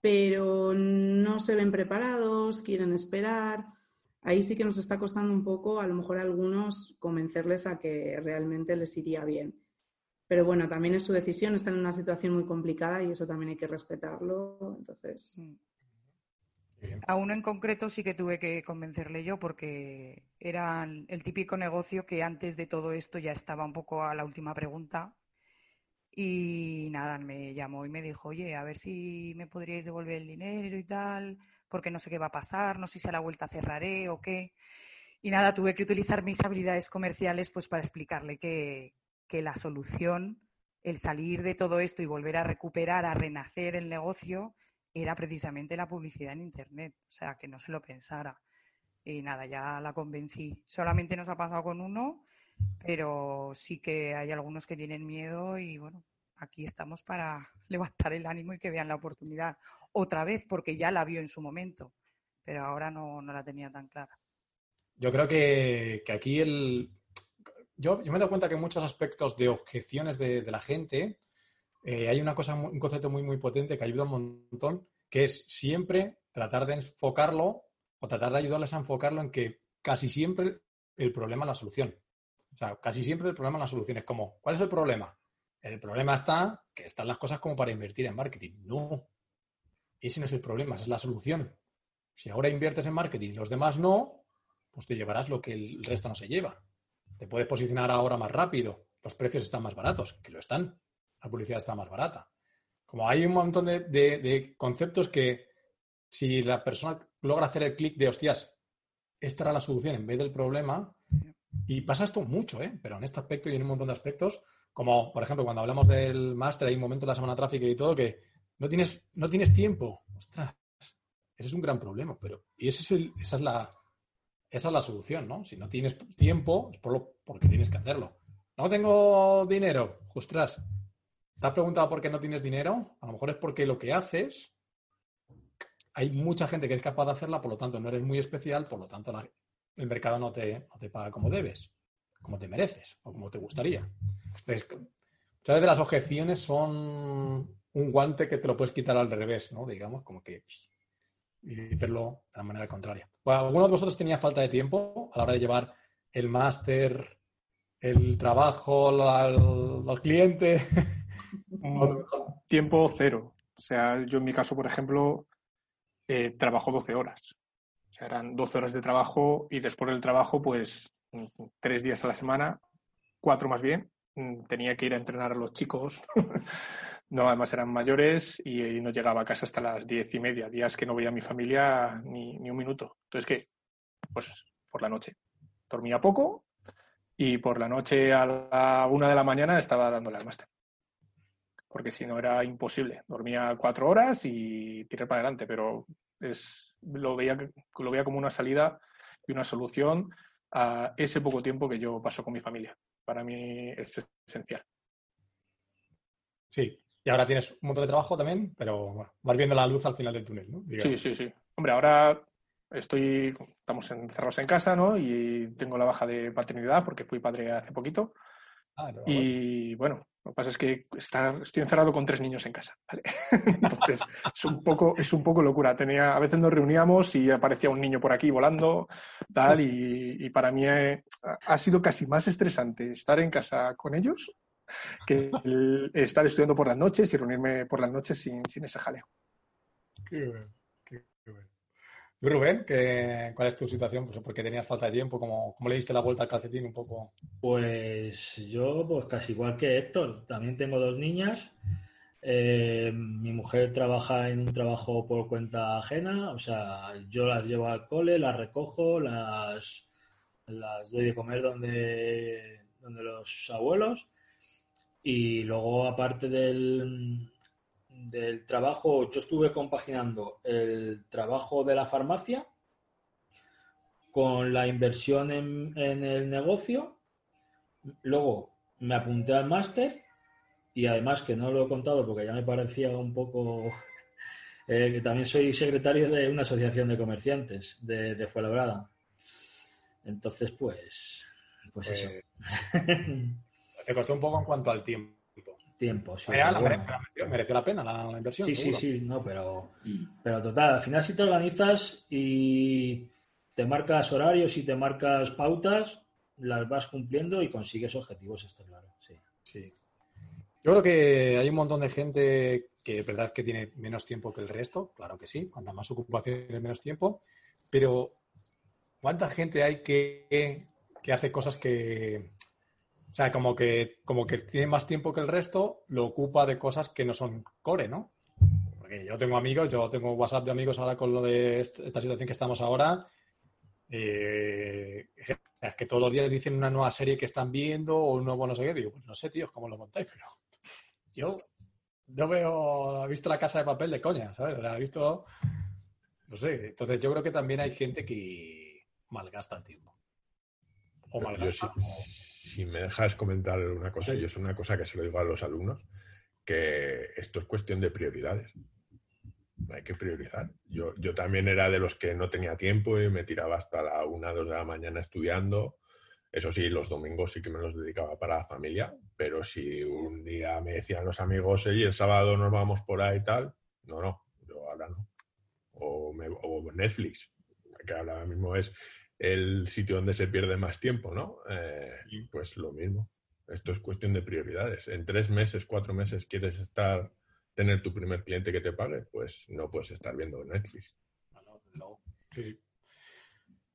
pero no se ven preparados, quieren esperar. Ahí sí que nos está costando un poco, a lo mejor a algunos, convencerles a que realmente les iría bien. Pero bueno, también es su decisión, están en una situación muy complicada y eso también hay que respetarlo. Entonces, Mm. A uno en concreto sí que tuve que convencerle yo porque era el típico negocio que antes de todo esto ya estaba un poco a la última pregunta. Y nada, me llamó y me dijo, oye, a ver si me podríais devolver el dinero y tal, porque no sé qué va a pasar, no sé si a la vuelta cerraré o qué. Y nada, tuve que utilizar mis habilidades comerciales pues para explicarle que, que la solución, el salir de todo esto y volver a recuperar, a renacer el negocio, era precisamente la publicidad en Internet, o sea, que no se lo pensara. Y nada, ya la convencí. Solamente nos ha pasado con uno, pero sí que hay algunos que tienen miedo y bueno, aquí estamos para levantar el ánimo y que vean la oportunidad otra vez, porque ya la vio en su momento, pero ahora no, no la tenía tan clara. Yo creo que, que aquí el... Yo, me he dado cuenta que en muchos aspectos de objeciones de, de la gente eh, hay una cosa, un concepto muy, muy potente que ayuda un montón, que es siempre tratar de enfocarlo o tratar de ayudarles a enfocarlo en que casi siempre el problema es la solución. O sea, casi siempre el problema es la solución. Es como, ¿cuál es el problema? El problema está que están las cosas como para invertir en marketing. No. Ese no es el problema, esa es la solución. Si ahora inviertes en marketing y los demás no, pues te llevarás lo que el resto no se lleva. Te puedes posicionar ahora más rápido. Los precios están más baratos, que lo están la publicidad está más barata. Como hay un montón de, de, de conceptos que si la persona logra hacer el clic de, hostias, esta era la solución en vez del problema, y pasa esto mucho, ¿eh? pero en este aspecto y en un montón de aspectos, como por ejemplo cuando hablamos del máster, hay un momento de la semana tráfico y todo que no tienes, no tienes tiempo. Ostras, ese es un gran problema, pero y ese es el, esa, es la, esa es la solución, ¿no? Si no tienes tiempo, es por lo, porque tienes que hacerlo. No tengo dinero, ostras, ¿Te has preguntado por qué no tienes dinero? A lo mejor es porque lo que haces, hay mucha gente que es capaz de hacerla, por lo tanto no eres muy especial, por lo tanto la, el mercado no te, no te, paga como debes, como te mereces o como te gustaría. Entonces, muchas veces las objeciones son un guante que te lo puedes quitar al revés, ¿no? Digamos, como que y verlo de la manera contraria. Bueno, ¿Alguno de vosotros tenía falta de tiempo a la hora de llevar el máster, el trabajo al, al cliente? Tiempo cero. O sea, yo en mi caso, por ejemplo, eh, trabajo 12 horas. O sea, eran 12 horas de trabajo y después del trabajo, pues tres días a la semana, cuatro más bien, tenía que ir a entrenar a los chicos. no, además eran mayores y, no llegaba a casa hasta las diez y media, días que no veía a mi familia ni, ni un minuto. Entonces, ¿qué? Pues por la noche. Dormía poco y por la noche a una de la mañana estaba dándole al máster porque si no era imposible. Dormía cuatro horas y tiré para adelante, pero es, lo, veía, lo veía como una salida y una solución a ese poco tiempo que yo paso con mi familia. Para mí es esencial. Sí, y ahora tienes un montón de trabajo también, pero bueno, vas viendo la luz al final del túnel, ¿no? Digamos. Sí, sí, sí. Hombre, ahora estoy, estamos encerrados en casa, ¿no? Y tengo la baja de paternidad porque fui padre hace poquito. Ah, no, y bueno, lo que pasa es que está, estoy encerrado con tres niños en casa, ¿vale? Entonces, es un poco, es un poco locura. Tenía, a veces nos reuníamos y aparecía un niño por aquí volando, tal, y, para mí ha, ha, sido casi más estresante estar en casa con ellos que estar estudiando por las noches y reunirme por las noches sin, sin ese jaleo. Qué bueno, qué, qué bueno. ¿Tú, Rubén, qué, cuál es tu situación? Pues porque tenías falta de tiempo, ¿cómo, ¿cómo, le diste la vuelta al calcetín un poco? Pues yo, pues casi igual que Héctor, también tengo dos niñas. Eh, mi mujer trabaja en un trabajo por cuenta ajena, o sea, yo las llevo al cole, las recojo, las, las doy de comer donde, donde los abuelos. Y luego aparte del, del trabajo, yo estuve compaginando el trabajo de la farmacia con la inversión en, en el negocio, luego me apunté al máster y además que no lo he contado porque ya me parecía un poco eh, que también soy secretario de una asociación de comerciantes de, de Fuenlabrada. Entonces, pues, pues, eso. Te costó un poco en cuanto al tiempo. Tiempo, sí. La- pero bueno. mereció, mereció la pena la, la inversión. Sí, sí, seguro. sí, no, pero, pero total, al final si te organizas y te marcas horarios y te marcas pautas, las vas cumpliendo y consigues objetivos, está claro. Sí. Sí. Yo creo que hay un montón de gente que es verdad que tiene menos tiempo que el resto, claro que sí, cuanta más ocupación menos tiempo, pero ¿cuánta gente hay que, que hace cosas que, o sea, como que, como que tiene más tiempo que el resto, lo ocupa de cosas que no son core, ¿no? Porque yo tengo amigos, yo tengo WhatsApp de amigos ahora con lo de est- esta situación que estamos ahora. eh, es que todos los días dicen una nueva serie que están viendo o un nuevo no sé qué. Digo, pues no sé, tíos, cómo lo montáis, pero yo no veo, he visto la casa de papel de coña, ¿sabes? O sea, he visto, no sé. Entonces yo creo que también hay gente que malgasta el tiempo. O malgasta. sí- si me dejas comentar una cosa, yo es una cosa que se lo digo a los alumnos, que esto es cuestión de prioridades. Hay que priorizar. Yo, yo también era de los que no tenía tiempo y me tiraba hasta la una, dos de la mañana estudiando. Eso sí, los domingos sí que me los dedicaba para la familia, pero si un día me decían los amigos, y el sábado nos vamos por ahí y tal, no, no, yo ahora no. O, me- o Netflix, que ahora mismo es el sitio donde se pierde más tiempo, ¿no? Eh, pues lo mismo. Esto es cuestión de prioridades. En tres meses, cuatro meses quieres estar, tener tu primer cliente que te pague, pues no puedes estar viendo Netflix. Sí, sí.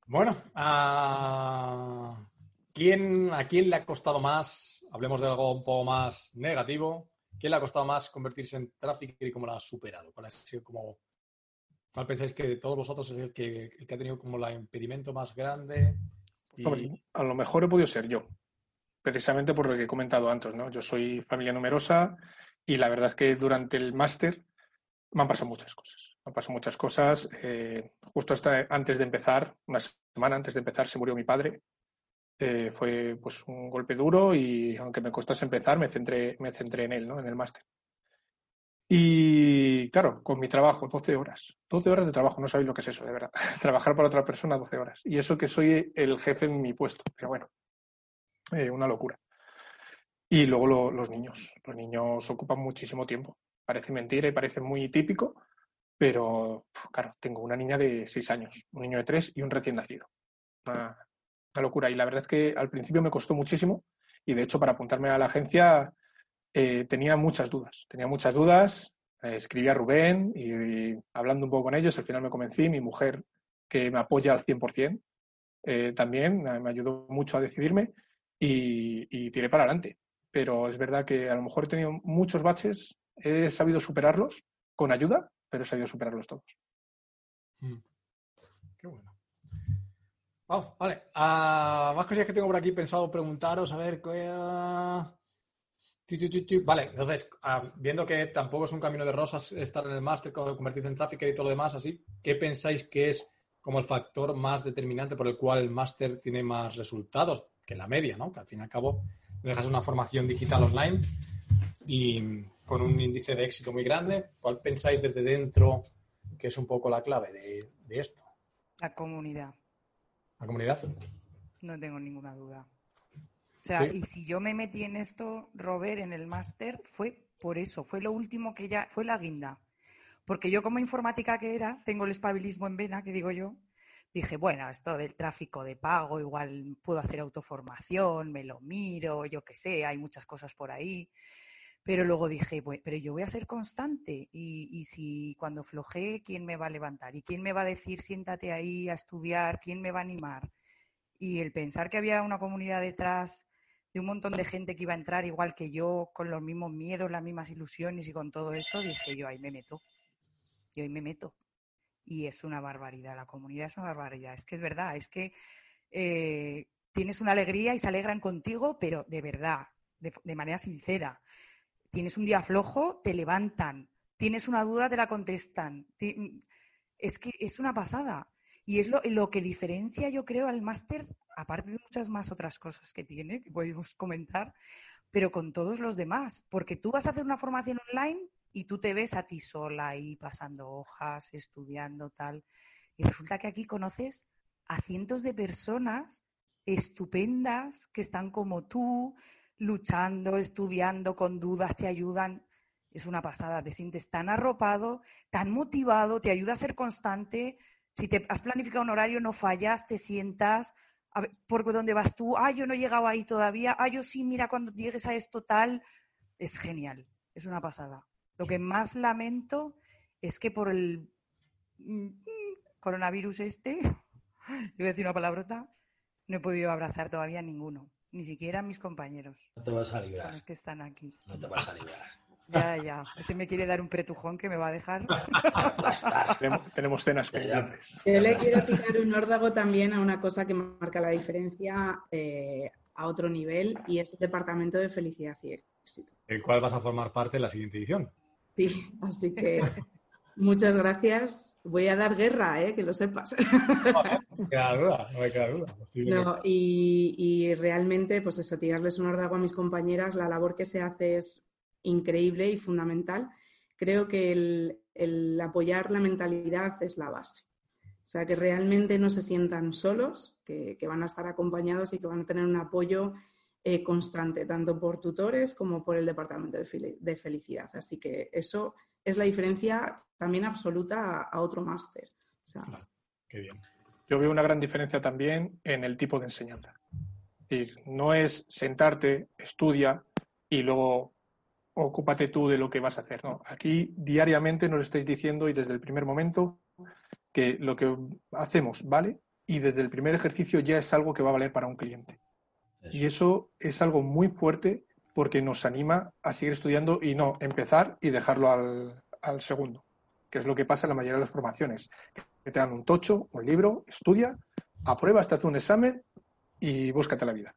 Bueno, ¿a quién, ¿a quién le ha costado más? Hablemos de algo un poco más negativo. ¿Quién le ha costado más convertirse en trafficker y cómo lo ha superado? ¿Cuál ha sido como... ¿Cuál pensáis que de todos vosotros es el que, ha tenido como el impedimento más grande? A lo mejor he podido ser yo, precisamente por lo que he comentado antes, ¿no? Yo soy familia numerosa y la verdad es que durante el máster me han pasado muchas cosas. Me han pasado muchas cosas. eh, justo hasta antes de empezar, una semana antes de empezar, se murió mi padre. Eh, fue pues un golpe duro y aunque me costase empezar, me centré, me centré en él, ¿no? En el máster. Y claro, con mi trabajo, 12 horas. 12 horas de trabajo, no sabéis lo que es eso, de verdad. Trabajar para otra persona 12 horas. Y eso que soy el jefe en mi puesto, pero bueno, eh, una locura. Y luego lo- los niños. Los niños ocupan muchísimo tiempo. Parece mentira y parece muy típico, pero claro, tengo una niña de 6 años, un niño de 3 y un recién nacido. Una locura. Y la verdad es que al principio me costó muchísimo y de hecho para apuntarme a la agencia eh, tenía muchas dudas. Tenía muchas dudas. eh, escribí a Rubén y, hablando un poco con ellos, al final me convencí. Mi mujer, que me apoya al 100%, eh, también me ayudó mucho a decidirme y, y tiré para adelante. Pero es verdad que a lo mejor he tenido muchos baches, he sabido superarlos con ayuda, pero he sabido superarlos todos. Mm. Qué bueno. Vamos, vale. Ah, más cosillas que tengo por aquí pensado preguntaros, a ver. qué, ah. Vale, entonces, ah, viendo que tampoco es un camino de rosas estar en el máster, convertirse en trafficker y todo lo demás, así, ¿qué pensáis que es como el factor más determinante por el cual el máster tiene más resultados que la media, ¿no? Que al fin y al cabo dejas una formación digital online y con un índice de éxito muy grande. ¿Cuál pensáis desde dentro que es un poco la clave de, de esto? La comunidad, La comunidad. no tengo ninguna duda. O sea, Sí. y si yo me metí en esto, Robert, en el máster, fue por eso, fue lo último que ya, fue la guinda. Porque yo como informática que era, tengo el espabilismo en vena, que digo yo, dije, bueno, esto del tráfico de pago, igual puedo hacer autoformación, me lo miro, yo qué sé, hay muchas cosas por ahí. Pero luego dije, "Bue- pero yo voy a ser constante y, y si cuando flojee, ¿quién me va a levantar? ¿Y quién me va a decir, siéntate ahí a estudiar? ¿Quién me va a animar? Y el pensar que había una comunidad detrás de un montón de gente que iba a entrar igual que yo, con los mismos miedos, las mismas ilusiones y con todo eso, dije yo ahí me meto. Yo ahí me meto. Y es una barbaridad, la comunidad es una barbaridad. Es que es verdad, es que eh, tienes una alegría y se alegran contigo, pero de verdad, de, manera sincera. Tienes un día flojo, te levantan. Tienes una duda, te la contestan. Es que es una pasada. Y es lo, lo que diferencia, yo creo, al máster, aparte de muchas más otras cosas que tiene, que podemos comentar, pero con todos los demás. Porque tú vas a hacer una formación online y tú te ves a ti sola ahí pasando hojas, estudiando tal. Y resulta que aquí conoces a cientos de personas estupendas que están como tú, luchando, estudiando, con dudas, te ayudan. Es una pasada, te sientes tan arropado, tan motivado, te ayuda a ser constante, si te has planificado un horario, no fallas, te sientas, a ver, ¿por dónde vas tú? Ah, yo no he llegado ahí todavía. Ah, yo sí, mira, cuando llegues a esto tal. Es genial, es una pasada. Lo que más lamento es que por el mm, coronavirus este, voy a decir una palabrota, no he podido abrazar todavía a ninguno, ni siquiera a mis compañeros. No te vas a librar. Los que están aquí. No te vas a librar. Ya, ya. Ese me quiere dar un pretujón que me va a dejar. tenemos, cenas pendientes. Yo le quiero tirar un órdago también a una cosa que marca la diferencia eh, a otro nivel y es el Departamento de Felicidad y Éxito. El cual vas a formar parte de la siguiente edición. Sí, así que muchas gracias. Voy a dar guerra, ¿eh? que lo sepas. No, me queda duda, no me queda duda. No, y, y, realmente, pues eso, tirarles un órdago a mis compañeras, la labor que se hace es increíble y fundamental. Creo que el, apoyar la mentalidad es la base. O sea, que realmente no se sientan solos, que, van a estar acompañados y que van a tener un apoyo eh, constante, tanto por tutores como por el Departamento de, Felicidad. Así que eso es la diferencia también absoluta a, otro máster. Yo veo una gran diferencia también en el tipo de enseñanza. no es sentarte, estudia y luego ocúpate tú de lo que vas a hacer. ¿no? Aquí diariamente nos estáis diciendo y desde el primer momento que lo que hacemos vale y desde el primer ejercicio ya es algo que va a valer para un cliente. Y eso es algo muy fuerte porque nos anima a seguir estudiando y no empezar y dejarlo al, al segundo, que es lo que pasa en la mayoría de las formaciones. Que te dan un tocho, un libro, estudia, apruebas, te hace un examen y búscate la vida.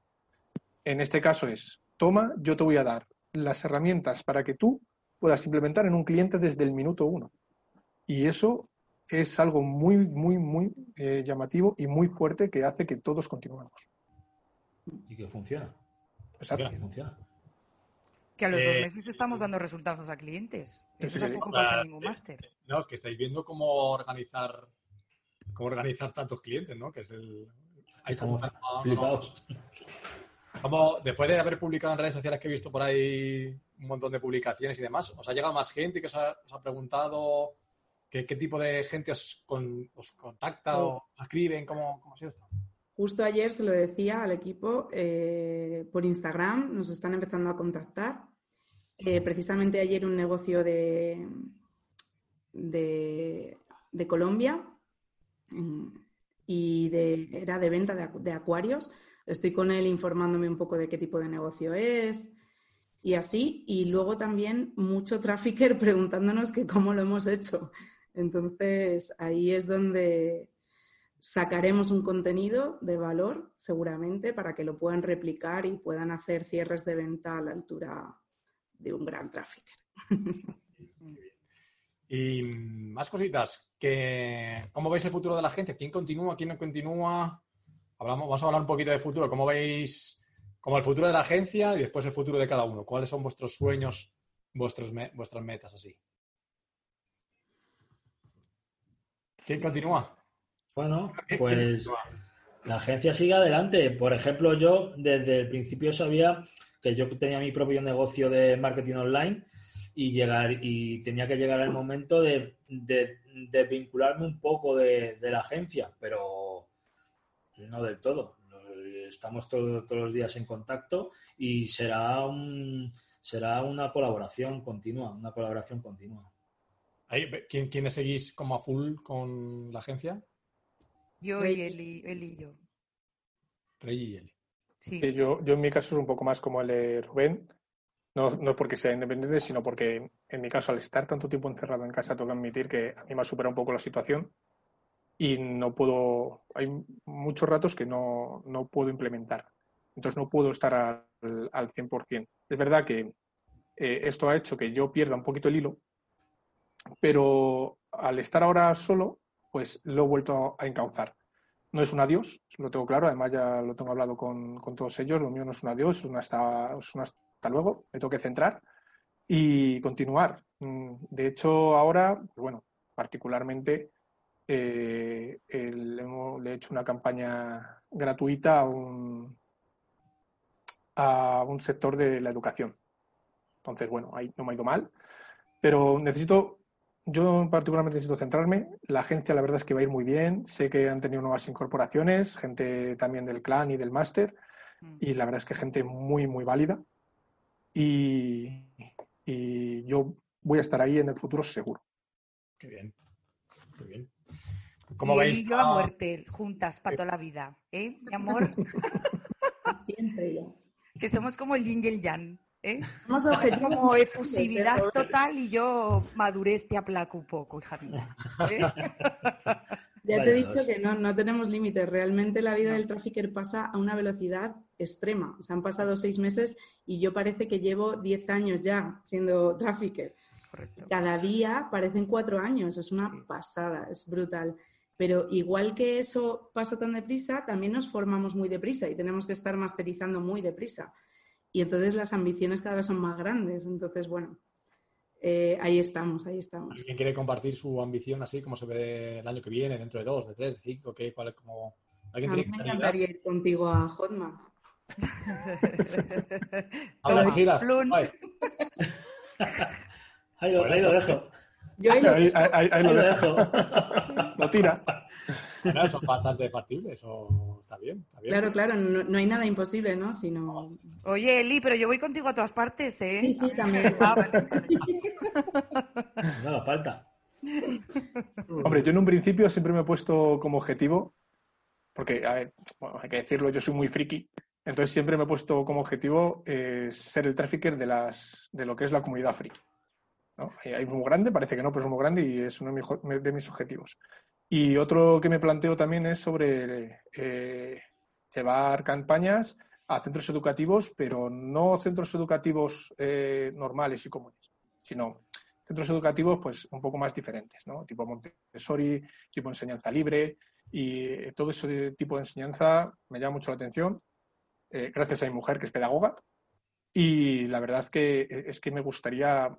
En este caso es, toma, yo te voy a dar las herramientas para que tú puedas implementar en un cliente desde el minuto uno. Y eso es algo muy, muy, muy eh, llamativo y muy fuerte que hace que todos continuemos. Y que funciona. Exacto. Que funciona. Que a los dos eh, meses estamos dando resultados a clientes. Eso tampoco pasa en ningún máster. No, que estáis viendo cómo organizar cómo organizar tantos clientes, ¿no? Que es el... Ahí estamos flipados. Como después de haber publicado en redes sociales que he visto por ahí un montón de publicaciones y demás, ¿os ha llegado más gente que os ha, preguntado qué, tipo de gente os, contacta o os escriben? ¿Cómo, cómo esto? Justo ayer se lo decía al equipo eh, por Instagram, nos están empezando a contactar. Eh, precisamente ayer un negocio de, de, Colombia y de, era de venta de acuarios estoy con él informándome un poco de qué tipo de negocio es y así. Y luego también mucho trafficker preguntándonos que cómo lo hemos hecho. Entonces, ahí es donde sacaremos un contenido de valor, seguramente, para que lo puedan replicar y puedan hacer cierres de venta a la altura de un gran trafficker. Y más cositas. ¿Cómo veis el futuro de la gente? ¿Quién continúa? ¿Quién no continúa? Vamos a hablar un poquito de futuro. ¿Cómo veis como el futuro de la agencia y después el futuro de cada uno? ¿Cuáles son vuestros sueños, vuestros vuestras metas así? ¿Quién continúa? Bueno, pues la agencia sigue adelante. Por ejemplo, yo desde el principio sabía que yo tenía mi propio negocio de marketing online y llegar y tenía que llegar el momento de, vincularme un poco de, de, la agencia, pero no del todo. Estamos todos los días en contacto y será un será una colaboración continua, una colaboración continua. ¿Quién, ¿Quiénes seguís como a full con la agencia? Yo y Eli, Eli y yo. Rey y Eli. Sí. Yo, yo en mi caso es un poco más como el de Rubén. No, no porque sea independiente, sino porque en mi caso, al estar tanto tiempo encerrado en casa, tengo que admitir que a mí me ha superado un poco la situación y no puedo, hay muchos ratos que no, no puedo implementar. Entonces no puedo estar al, al 100%. Es verdad que eh, esto ha hecho que yo pierda un poquito el hilo, pero al estar ahora solo, pues lo he vuelto a encauzar. No es un adiós, lo tengo claro, además ya lo tengo hablado con, con todos ellos, lo mío no es un adiós, es un hasta, es un hasta luego, me tengo que centrar y continuar. Mm, de hecho, ahora, pues bueno, particularmente eh, le he hecho una campaña gratuita a un, a un sector de la educación. Entonces, bueno, ahí no me ha ido mal, pero necesito, yo particularmente necesito centrarme. La agencia, la verdad es que va a ir muy bien. Sé que han tenido nuevas incorporaciones, gente también del clan y del máster, mm. y la verdad es que gente muy, muy válida. Y, y yo voy a estar ahí en el futuro seguro. Qué bien, qué bien. ¿Cómo veis? Y yo a muerte, juntas para toda la vida, ¿eh? Mi amor. Siempre ya. Que somos como el yin y el yang, ¿eh? Somos como efusividad total y yo madurez te aplaco un poco, hija mía. ¿eh? Ya te he dicho que no, no tenemos límites. Realmente la vida del trafficker pasa a una velocidad extrema. O sea, han pasado seis meses y yo parece que llevo diez años ya siendo trafficker. Cada día parecen cuatro años. Es una pasada, es brutal. Pero igual que eso pasa tan deprisa, también nos formamos muy deprisa y tenemos que estar masterizando muy deprisa. Y entonces las ambiciones cada vez son más grandes. Entonces, bueno, eh, ahí estamos, ahí estamos. ¿Alguien quiere compartir su ambición así, como se ve el año que viene, dentro de dos, de tres, de cinco? ¿qué, cuál, como... ¿Alguien a mí me encantaría ir contigo a Hotma. Ahora, ahí, lo, ahí lo dejo. Yo ahí, lo, dejo. lo tira. eso es bastante factible, eso está bien. Claro, claro, no, hay nada imposible, ¿no? Sino... Oye, Eli, pero yo voy contigo a todas partes, ¿eh? Sí, sí, también. no, falta. Hombre, yo en un principio siempre me he puesto como objetivo, porque, a ver, hay que decirlo, yo soy muy friki, entonces siempre me he puesto como objetivo eh, ser el trafficker de, las, de lo que es la comunidad friki. Hay, muy grande, parece que no, pero es muy grande y es uno de mis, objetivos. Y otro que me planteo también es sobre eh, llevar campañas a centros educativos, pero no centros educativos eh, normales y comunes, sino centros educativos pues un poco más diferentes, ¿no? Tipo Montessori, tipo enseñanza libre y todo ese tipo de enseñanza me llama mucho la atención, eh, gracias a mi mujer que es pedagoga y la verdad que es que me gustaría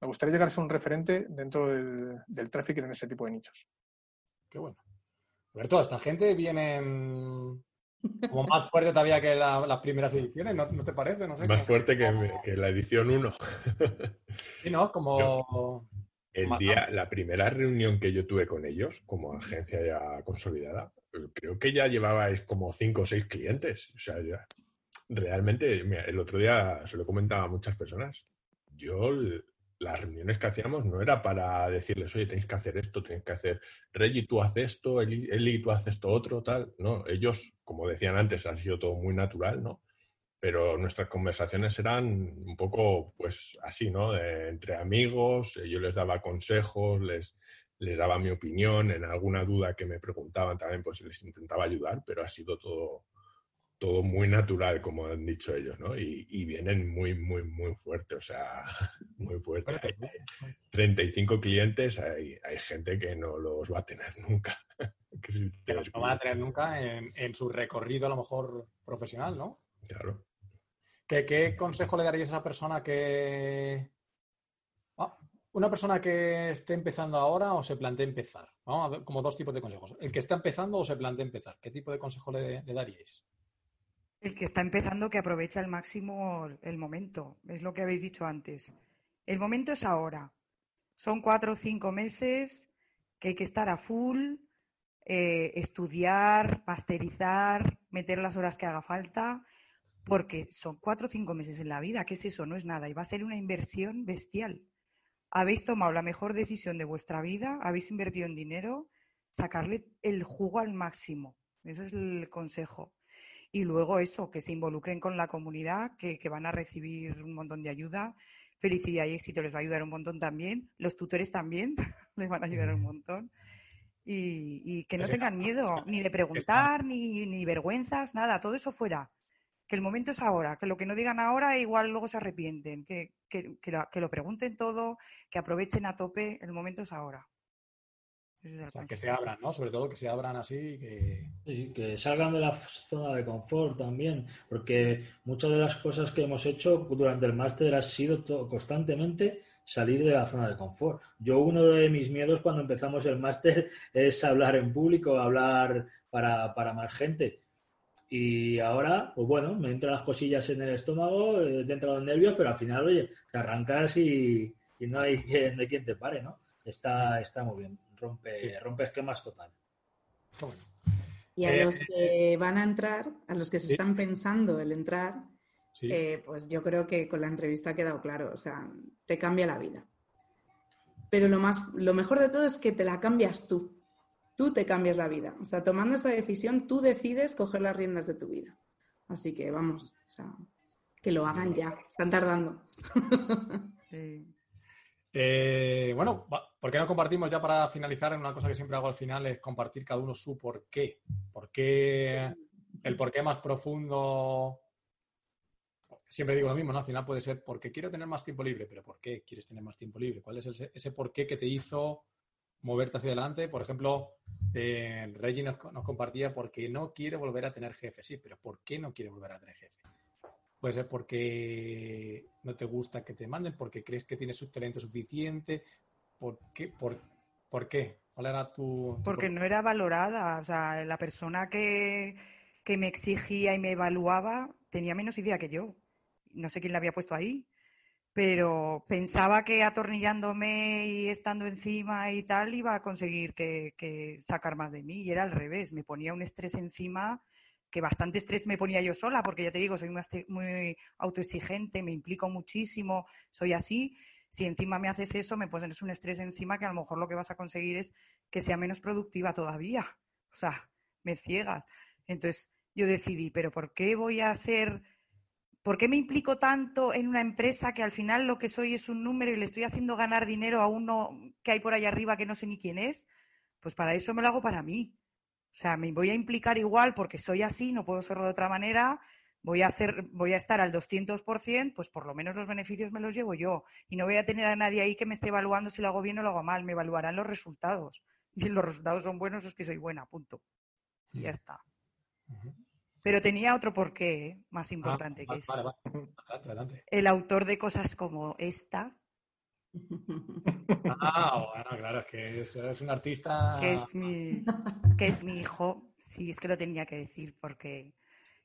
me gustaría llegar a ser un referente dentro del, del tráfico en ese tipo de nichos. Qué bueno. Roberto, esta gente viene como más fuerte todavía que las primeras ediciones, ¿no, te parece? más fuerte que, la edición 1. sí, ¿no? Como... el día, la primera reunión que yo tuve con ellos, como agencia ya consolidada, creo que ya llevabais como cinco o seis clientes. O sea, ya, realmente, el otro día se lo comentaba a muchas personas. Yo las reuniones que hacíamos no era para decirles, oye, tenéis que hacer esto, tenéis que hacer, Reggie, tú haces esto, Eli, tú haces esto otro, tal. No, ellos, como decían antes, ha sido todo muy natural, ¿no? Pero nuestras conversaciones eran un poco, pues, así, ¿no? entre amigos, yo les daba consejos, les, les daba mi opinión, en alguna duda que me preguntaban también, pues les intentaba ayudar, pero ha sido todo, todo muy natural, como han dicho ellos, ¿no? Y, vienen muy, muy, muy fuerte, o sea, muy fuerte. Hay 35 clientes, hay, hay, gente que no los va a tener nunca. que no van a tener nunca en, su recorrido, a lo mejor, profesional, ¿no? Claro. ¿Qué, qué consejo le darías a esa persona que... Ah, una persona que esté empezando ahora o se plantea empezar. Vamos a ver, como dos tipos de consejos. El que está empezando o se plantea empezar. ¿Qué tipo de consejo le daríais? El que está empezando que aprovecha al máximo el momento, es lo que habéis dicho antes. El momento es ahora. Son cuatro o cinco meses que hay que estar a full, eh, estudiar, masterizar, meter las horas que haga falta, porque son cuatro o cinco meses en la vida. ¿Qué es eso? No es nada. Y va a ser una inversión bestial. Habéis tomado la mejor decisión de vuestra vida, habéis invertido en dinero, sacarle el jugo al máximo. Ese es el consejo. Y luego eso, que se involucren con la comunidad, que, que van a recibir un montón de ayuda. Felicidad y éxito les va a ayudar un montón también. Los tutores también les van a ayudar un montón. Y, y que no Pues, tengan miedo ni de preguntar, ni, ni vergüenzas, nada, todo eso fuera. Que el momento es ahora, que lo que no digan ahora igual luego se arrepienten, que, que, que, lo, que lo pregunten todo, que aprovechen a tope, el momento es ahora. Ese es el O sea, que se abran, ¿no? Sobre todo que se abran así, que... Sí, que salgan de la zona de confort también, porque muchas de las cosas que hemos hecho durante el máster ha sido constantemente salir de la zona de confort. Yo uno de mis miedos cuando empezamos el máster es hablar en público, hablar para, para más gente. Y ahora, pues bueno, me entran las cosillas en el estómago, eh, te entran los nervios, pero al final, oye, te arrancas y, y no, hay, no hay quien te pare, ¿no? Está, está muy bien, rompe, rompe esquemas total. bueno. Y a Eh, los que van a entrar, a los que se sí. están pensando el entrar, Sí. eh, pues yo creo que con la entrevista ha quedado claro. O sea, te cambia la vida. Pero lo, más, lo mejor de todo es que te la cambias tú. Tú te cambias la vida. O sea, tomando esta decisión, tú decides coger las riendas de tu vida. Así que vamos, o sea, que lo hagan ya. Están tardando. Sí. Eh, bueno, ¿por qué no compartimos ya para finalizar? Una cosa que siempre hago al final es compartir cada uno su por qué. ¿Por qué? El por qué más profundo. Siempre digo lo mismo, ¿no? Al final puede ser porque quiero tener más tiempo libre, pero ¿por qué quieres tener más tiempo libre? ¿Cuál es ese, ese por qué que te hizo moverte hacia adelante? Por ejemplo, eh, Reggie nos, nos compartía porque no quiere volver a tener jefe. Sí, pero ¿por qué no quiere volver a tener jefe? Puede ser porque no te gusta que te manden, porque crees que tienes su talento suficiente. ¿Por qué? ¿Por, por qué? ¿Cuál era tu...? tu Porque por- no era valorada. O sea, la persona que, que me exigía y me evaluaba tenía menos idea que yo. No sé quién la había puesto ahí, pero pensaba que atornillándome y estando encima y tal iba a conseguir que, que sacar más de mí. Y era al revés. Me ponía un estrés encima que bastante estrés me ponía yo sola, porque ya te digo, soy más te- muy autoexigente, me implico muchísimo, soy así. Si encima me haces eso, me pones un estrés encima que a lo mejor lo que vas a conseguir es que sea menos productiva todavía. O sea, me ciegas. Entonces yo decidí, pero ¿por qué voy a ser, por qué me implico tanto en una empresa que al final lo que soy es un número y le estoy haciendo ganar dinero a uno que hay por ahí arriba que no sé ni quién es? Pues para eso me lo hago para mí. O sea, me voy a implicar igual porque soy así, no puedo serlo de otra manera. Voy a hacer, voy a estar al 200%, pues por lo menos los beneficios me los llevo yo. Y no voy a tener a nadie ahí que me esté evaluando si lo hago bien o lo hago mal. Me evaluarán los resultados. Y si los resultados son buenos, es que soy buena, punto. Y ya está. Ujú. Pero tenía otro porqué ¿eh? más Ah, importante que vale, este. vale, vale. Adelante, adelante. El autor de cosas como esta, Ah, claro, es que es, es un artista... que es mi, que es mi hijo. Sí, es que lo tenía que decir porque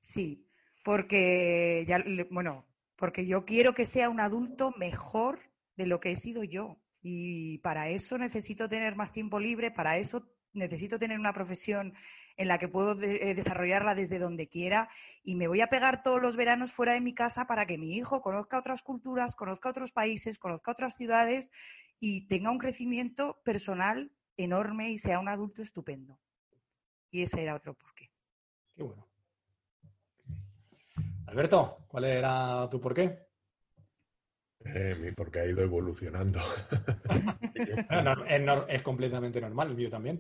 sí, porque ya, bueno, porque yo quiero que sea un adulto mejor de lo que he sido yo. Y para eso necesito tener más tiempo libre, para eso necesito tener una profesión en la que puedo de- eh, desarrollarla desde donde quiera y me voy a pegar todos los veranos fuera de mi casa para que mi hijo conozca otras culturas, conozca otros países, conozca otras ciudades y tenga un crecimiento personal enorme y sea un adulto estupendo. Y ese era otro porqué. Qué bueno. Alberto, ¿cuál era tu porqué? Eh, mi porque ha ido evolucionando. No, no, es, nor- es completamente normal, el mío también.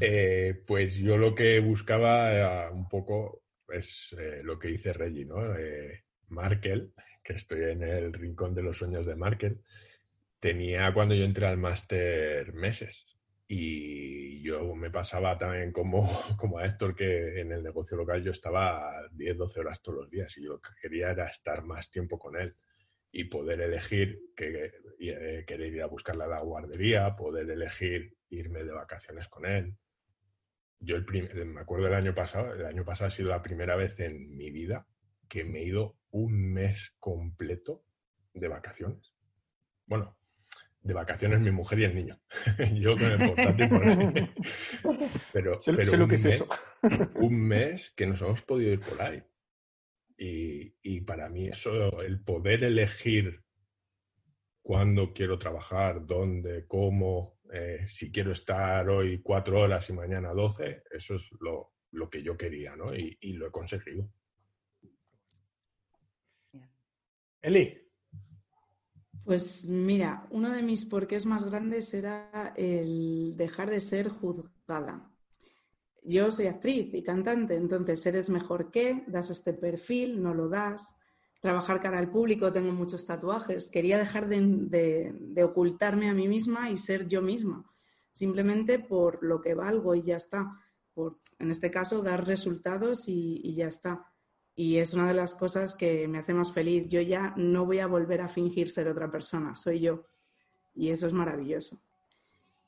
Eh, pues yo lo que buscaba un poco es eh, lo que dice Reggie, ¿no? Eh, Markel, que estoy en el rincón de los sueños de Markel, tenía cuando yo entré al máster meses. Y yo me pasaba también como, como a Héctor, que en el negocio local yo estaba 10, 12 horas todos los días y yo lo que quería era estar más tiempo con él y poder elegir que, eh, querer ir a buscarle a la guardería, poder elegir irme de vacaciones con él. Yo el me acuerdo del año pasado, el año pasado ha sido la primera vez en mi vida que me he ido un mes completo de vacaciones. Bueno, de vacaciones mi mujer y el niño. Yo con el portátil por ahí. Pero, Sé, pero sé lo que es eso. un mes que nos hemos podido ir por ahí. Y, y para mí eso, el poder elegir cuándo quiero trabajar, dónde, cómo, eh, si quiero estar hoy cuatro horas y mañana doce, eso es lo, lo que yo quería, ¿no? Y, y lo he conseguido. Eli. Pues mira, uno de mis porqués más grandes era el dejar de ser juzgada. Yo soy actriz y cantante, entonces eres mejor que, das este perfil, no lo das. Trabajar cara al público, tengo muchos tatuajes. Quería dejar de, ocultarme a mí misma y ser yo misma, simplemente por lo que valgo y ya está. Por, en este caso, dar resultados y ya está. Y es una de las cosas que me hace más feliz. Yo ya no voy a volver a fingir ser otra persona, soy yo. Y eso es maravilloso.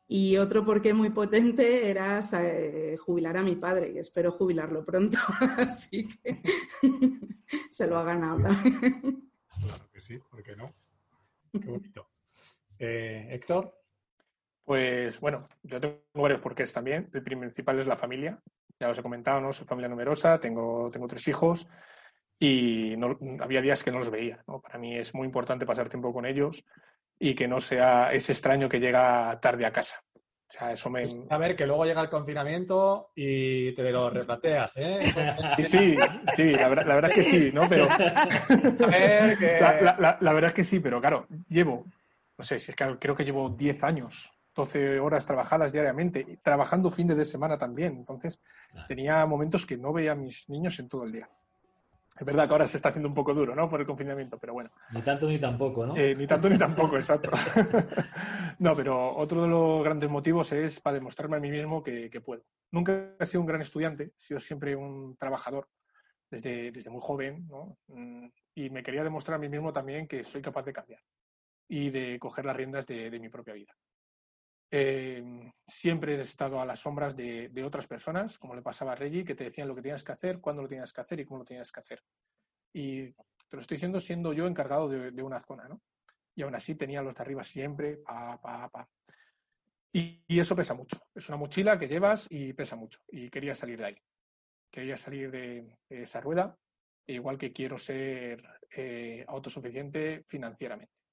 Y otro porqué muy potente era eh, jubilar a mi padre, y espero jubilarlo pronto. Así que se lo ha ganado también. Claro que sí, ¿por qué no? Qué bonito. Eh, Héctor. Pues bueno, yo tengo varios porqués también. El principal es la familia. Ya os he comentado, ¿no? Soy familia numerosa, tengo, tengo tres hijos y no, había días que no los veía. ¿no? Para mí es muy importante pasar tiempo con ellos y que no sea ese extraño que llega tarde a casa. O sea, eso me... A ver, que luego llega el confinamiento y te lo replanteas, ¿eh? Y sí, sí, la, verdad- la verdad es que sí, ¿no? Pero A ver, que... la, la- la- la verdad es que sí, pero claro, llevo, no sé, si es que creo que llevo 10 años, 12 horas trabajadas diariamente, trabajando fines de semana también. Entonces, Claro. tenía momentos que no veía a mis niños en todo el día. Es verdad que ahora se está haciendo un poco duro, ¿no? Por el confinamiento, pero bueno. Ni tanto ni tampoco, ¿no? Eh, ni tanto ni tampoco, exacto. no, pero otro de los grandes motivos es para demostrarme a mí mismo que, que puedo. Nunca he sido un gran estudiante, he sido siempre un trabajador desde, desde muy joven, ¿no? Mm, Y me quería demostrar a mí mismo también que soy capaz de cambiar y de coger las riendas de, de mi propia vida. Eh, siempre he estado a las sombras de, otras personas, como le pasaba a Reggie, que te decían lo que tenías que hacer, cuándo lo tenías que hacer y cómo lo tenías que hacer. Y te lo estoy diciendo siendo yo encargado de, de una zona, ¿no? Y aún así tenía los de arriba siempre, pa, pa, pa. Y, y eso pesa mucho. Es una mochila que llevas y pesa mucho. Y quería salir de ahí. Quería salir de, de esa rueda, igual que quiero ser eh, autosuficiente financieramente.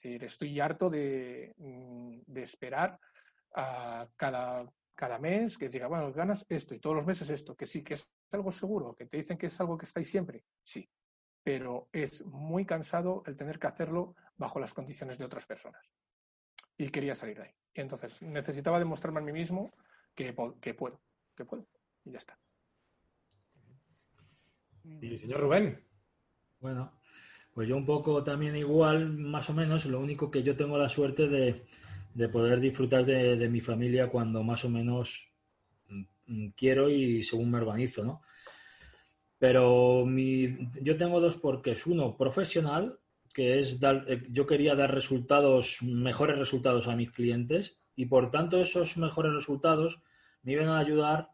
Es decir, estoy harto de, mm, de esperar a cada, cada mes que diga, bueno, ganas esto y todos los meses esto, que sí, que es algo seguro, que te dicen que es algo que estáis siempre, sí, pero es muy cansado el tener que hacerlo bajo las condiciones de otras personas. Y quería salir de ahí. Y entonces necesitaba demostrarme a mí mismo que, que puedo, que puedo. Y ya está. Y señor Rubén. Bueno, pues yo un poco también igual, más o menos, lo único que yo tengo la suerte de, de poder disfrutar de, de mi familia cuando más o menos mm, mm, quiero y según me organizo, ¿no? Pero mi, yo tengo dos porqués. Uno, profesional, que es dar, eh, yo quería dar resultados, mejores resultados a mis clientes y por tanto esos mejores resultados me iban a ayudar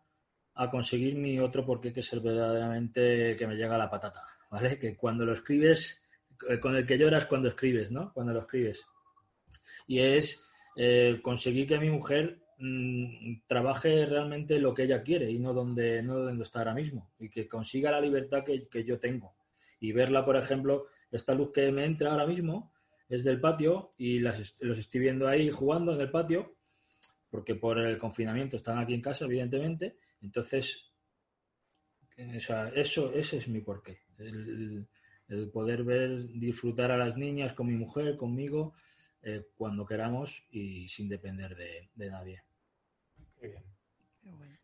a conseguir mi otro porqué, que es el verdaderamente que me llega la patata, ¿vale? Que cuando lo escribes, con el que lloras cuando escribes, ¿no? Cuando lo escribes. Y es eh, conseguir que mi mujer mm, trabaje realmente lo que ella quiere y no donde, no donde está ahora mismo. Y que consiga la libertad que, que yo tengo. Y verla, por ejemplo, esta luz que me entra ahora mismo es del patio y las, los estoy viendo ahí jugando en el patio, porque por el confinamiento están aquí en casa, evidentemente. Entonces, o sea, eso, ese es mi porqué. El, el poder ver, disfrutar a las niñas con mi mujer, conmigo, eh, cuando queramos y sin depender de, de nadie. Qué bien. Qué bueno.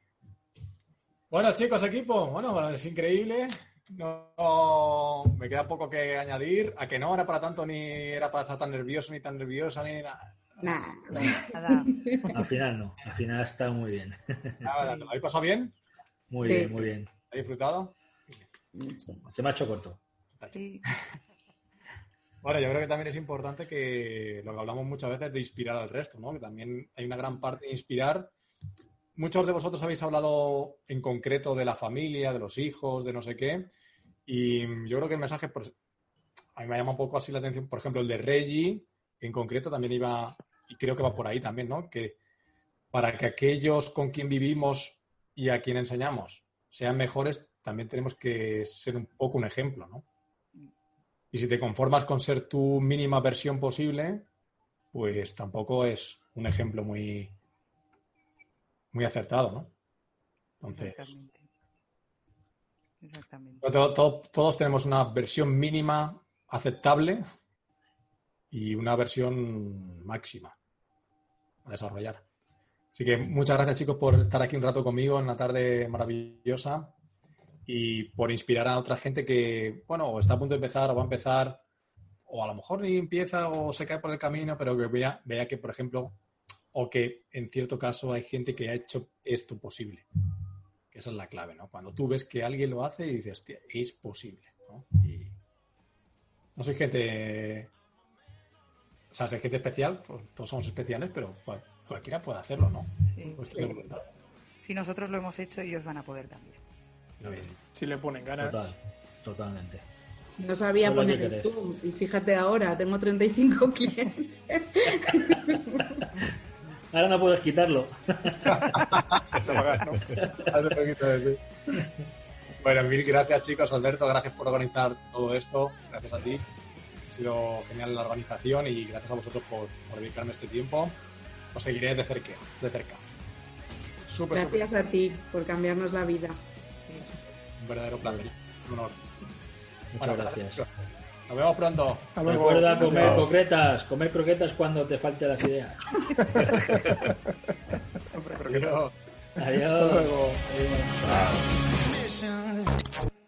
Bueno, chicos, equipo, bueno, es increíble. No, no- me queda poco que añadir. A que no era para tanto, ni era para estar tan nervioso, ni tan nerviosa, ni nada. Nah, Nada. Al final no, al final está muy bien. Nada, ¿Lo habéis pasado bien? Muy Sí. bien, muy bien. ¿Habéis disfrutado? Se me ha hecho corto. Sí. Bueno, yo creo que también es importante que lo que hablamos muchas veces de inspirar al resto, ¿no? Que también hay una gran parte de inspirar. Muchos de vosotros habéis hablado en concreto de la familia, de los hijos, de no sé qué. Y yo creo que el mensaje, pues, a mí me llama un poco así la atención, por ejemplo, el de Reggie, en concreto también iba, y creo que va por ahí también, ¿no? Que para que aquellos con quien vivimos y a quien enseñamos sean mejores, también tenemos que ser un poco un ejemplo, ¿no? Y si te conformas con ser tu mínima versión posible, pues tampoco es un ejemplo muy, muy acertado, ¿no? Entonces, Exactamente. Todos tenemos una versión mínima aceptable y una versión máxima a desarrollar. Así que muchas gracias chicos por estar aquí un rato conmigo en la tarde maravillosa y por inspirar a otra gente que, bueno, o está a punto de empezar o va a empezar o a lo mejor ni empieza o se cae por el camino, pero que vea, vea que, por ejemplo, o que en cierto caso hay gente que ha hecho esto posible. Que esa es la clave, ¿no? Cuando tú ves que alguien lo hace y dices, hostia, es posible, ¿no? Y no soy gente... O sea, soy gente especial, pues todos somos especiales, pero cual- cualquiera puede hacerlo, ¿no? Sí. De voluntad. Si nosotros lo hemos hecho, ellos van a poder también. Bien. Si le ponen ganas. Total, totalmente. No sabía poner el. Zoom y fíjate ahora, tengo 35 clientes. Ahora no puedes quitarlo. Bueno, mil gracias chicos, Alberto, gracias por organizar todo esto, gracias a ti. Ha sido genial la organización y gracias a vosotros por, por dedicarme este tiempo. Os seguiré de cerca. De cerca. Gracias a ti por cambiarnos la vida un verdadero placer, un honor. Muchas gracias. Nos vemos pronto. Recuerda comer Adiós. croquetas, comer croquetas cuando te falte las ideas. Hombre, Adiós. Adiós. Adiós.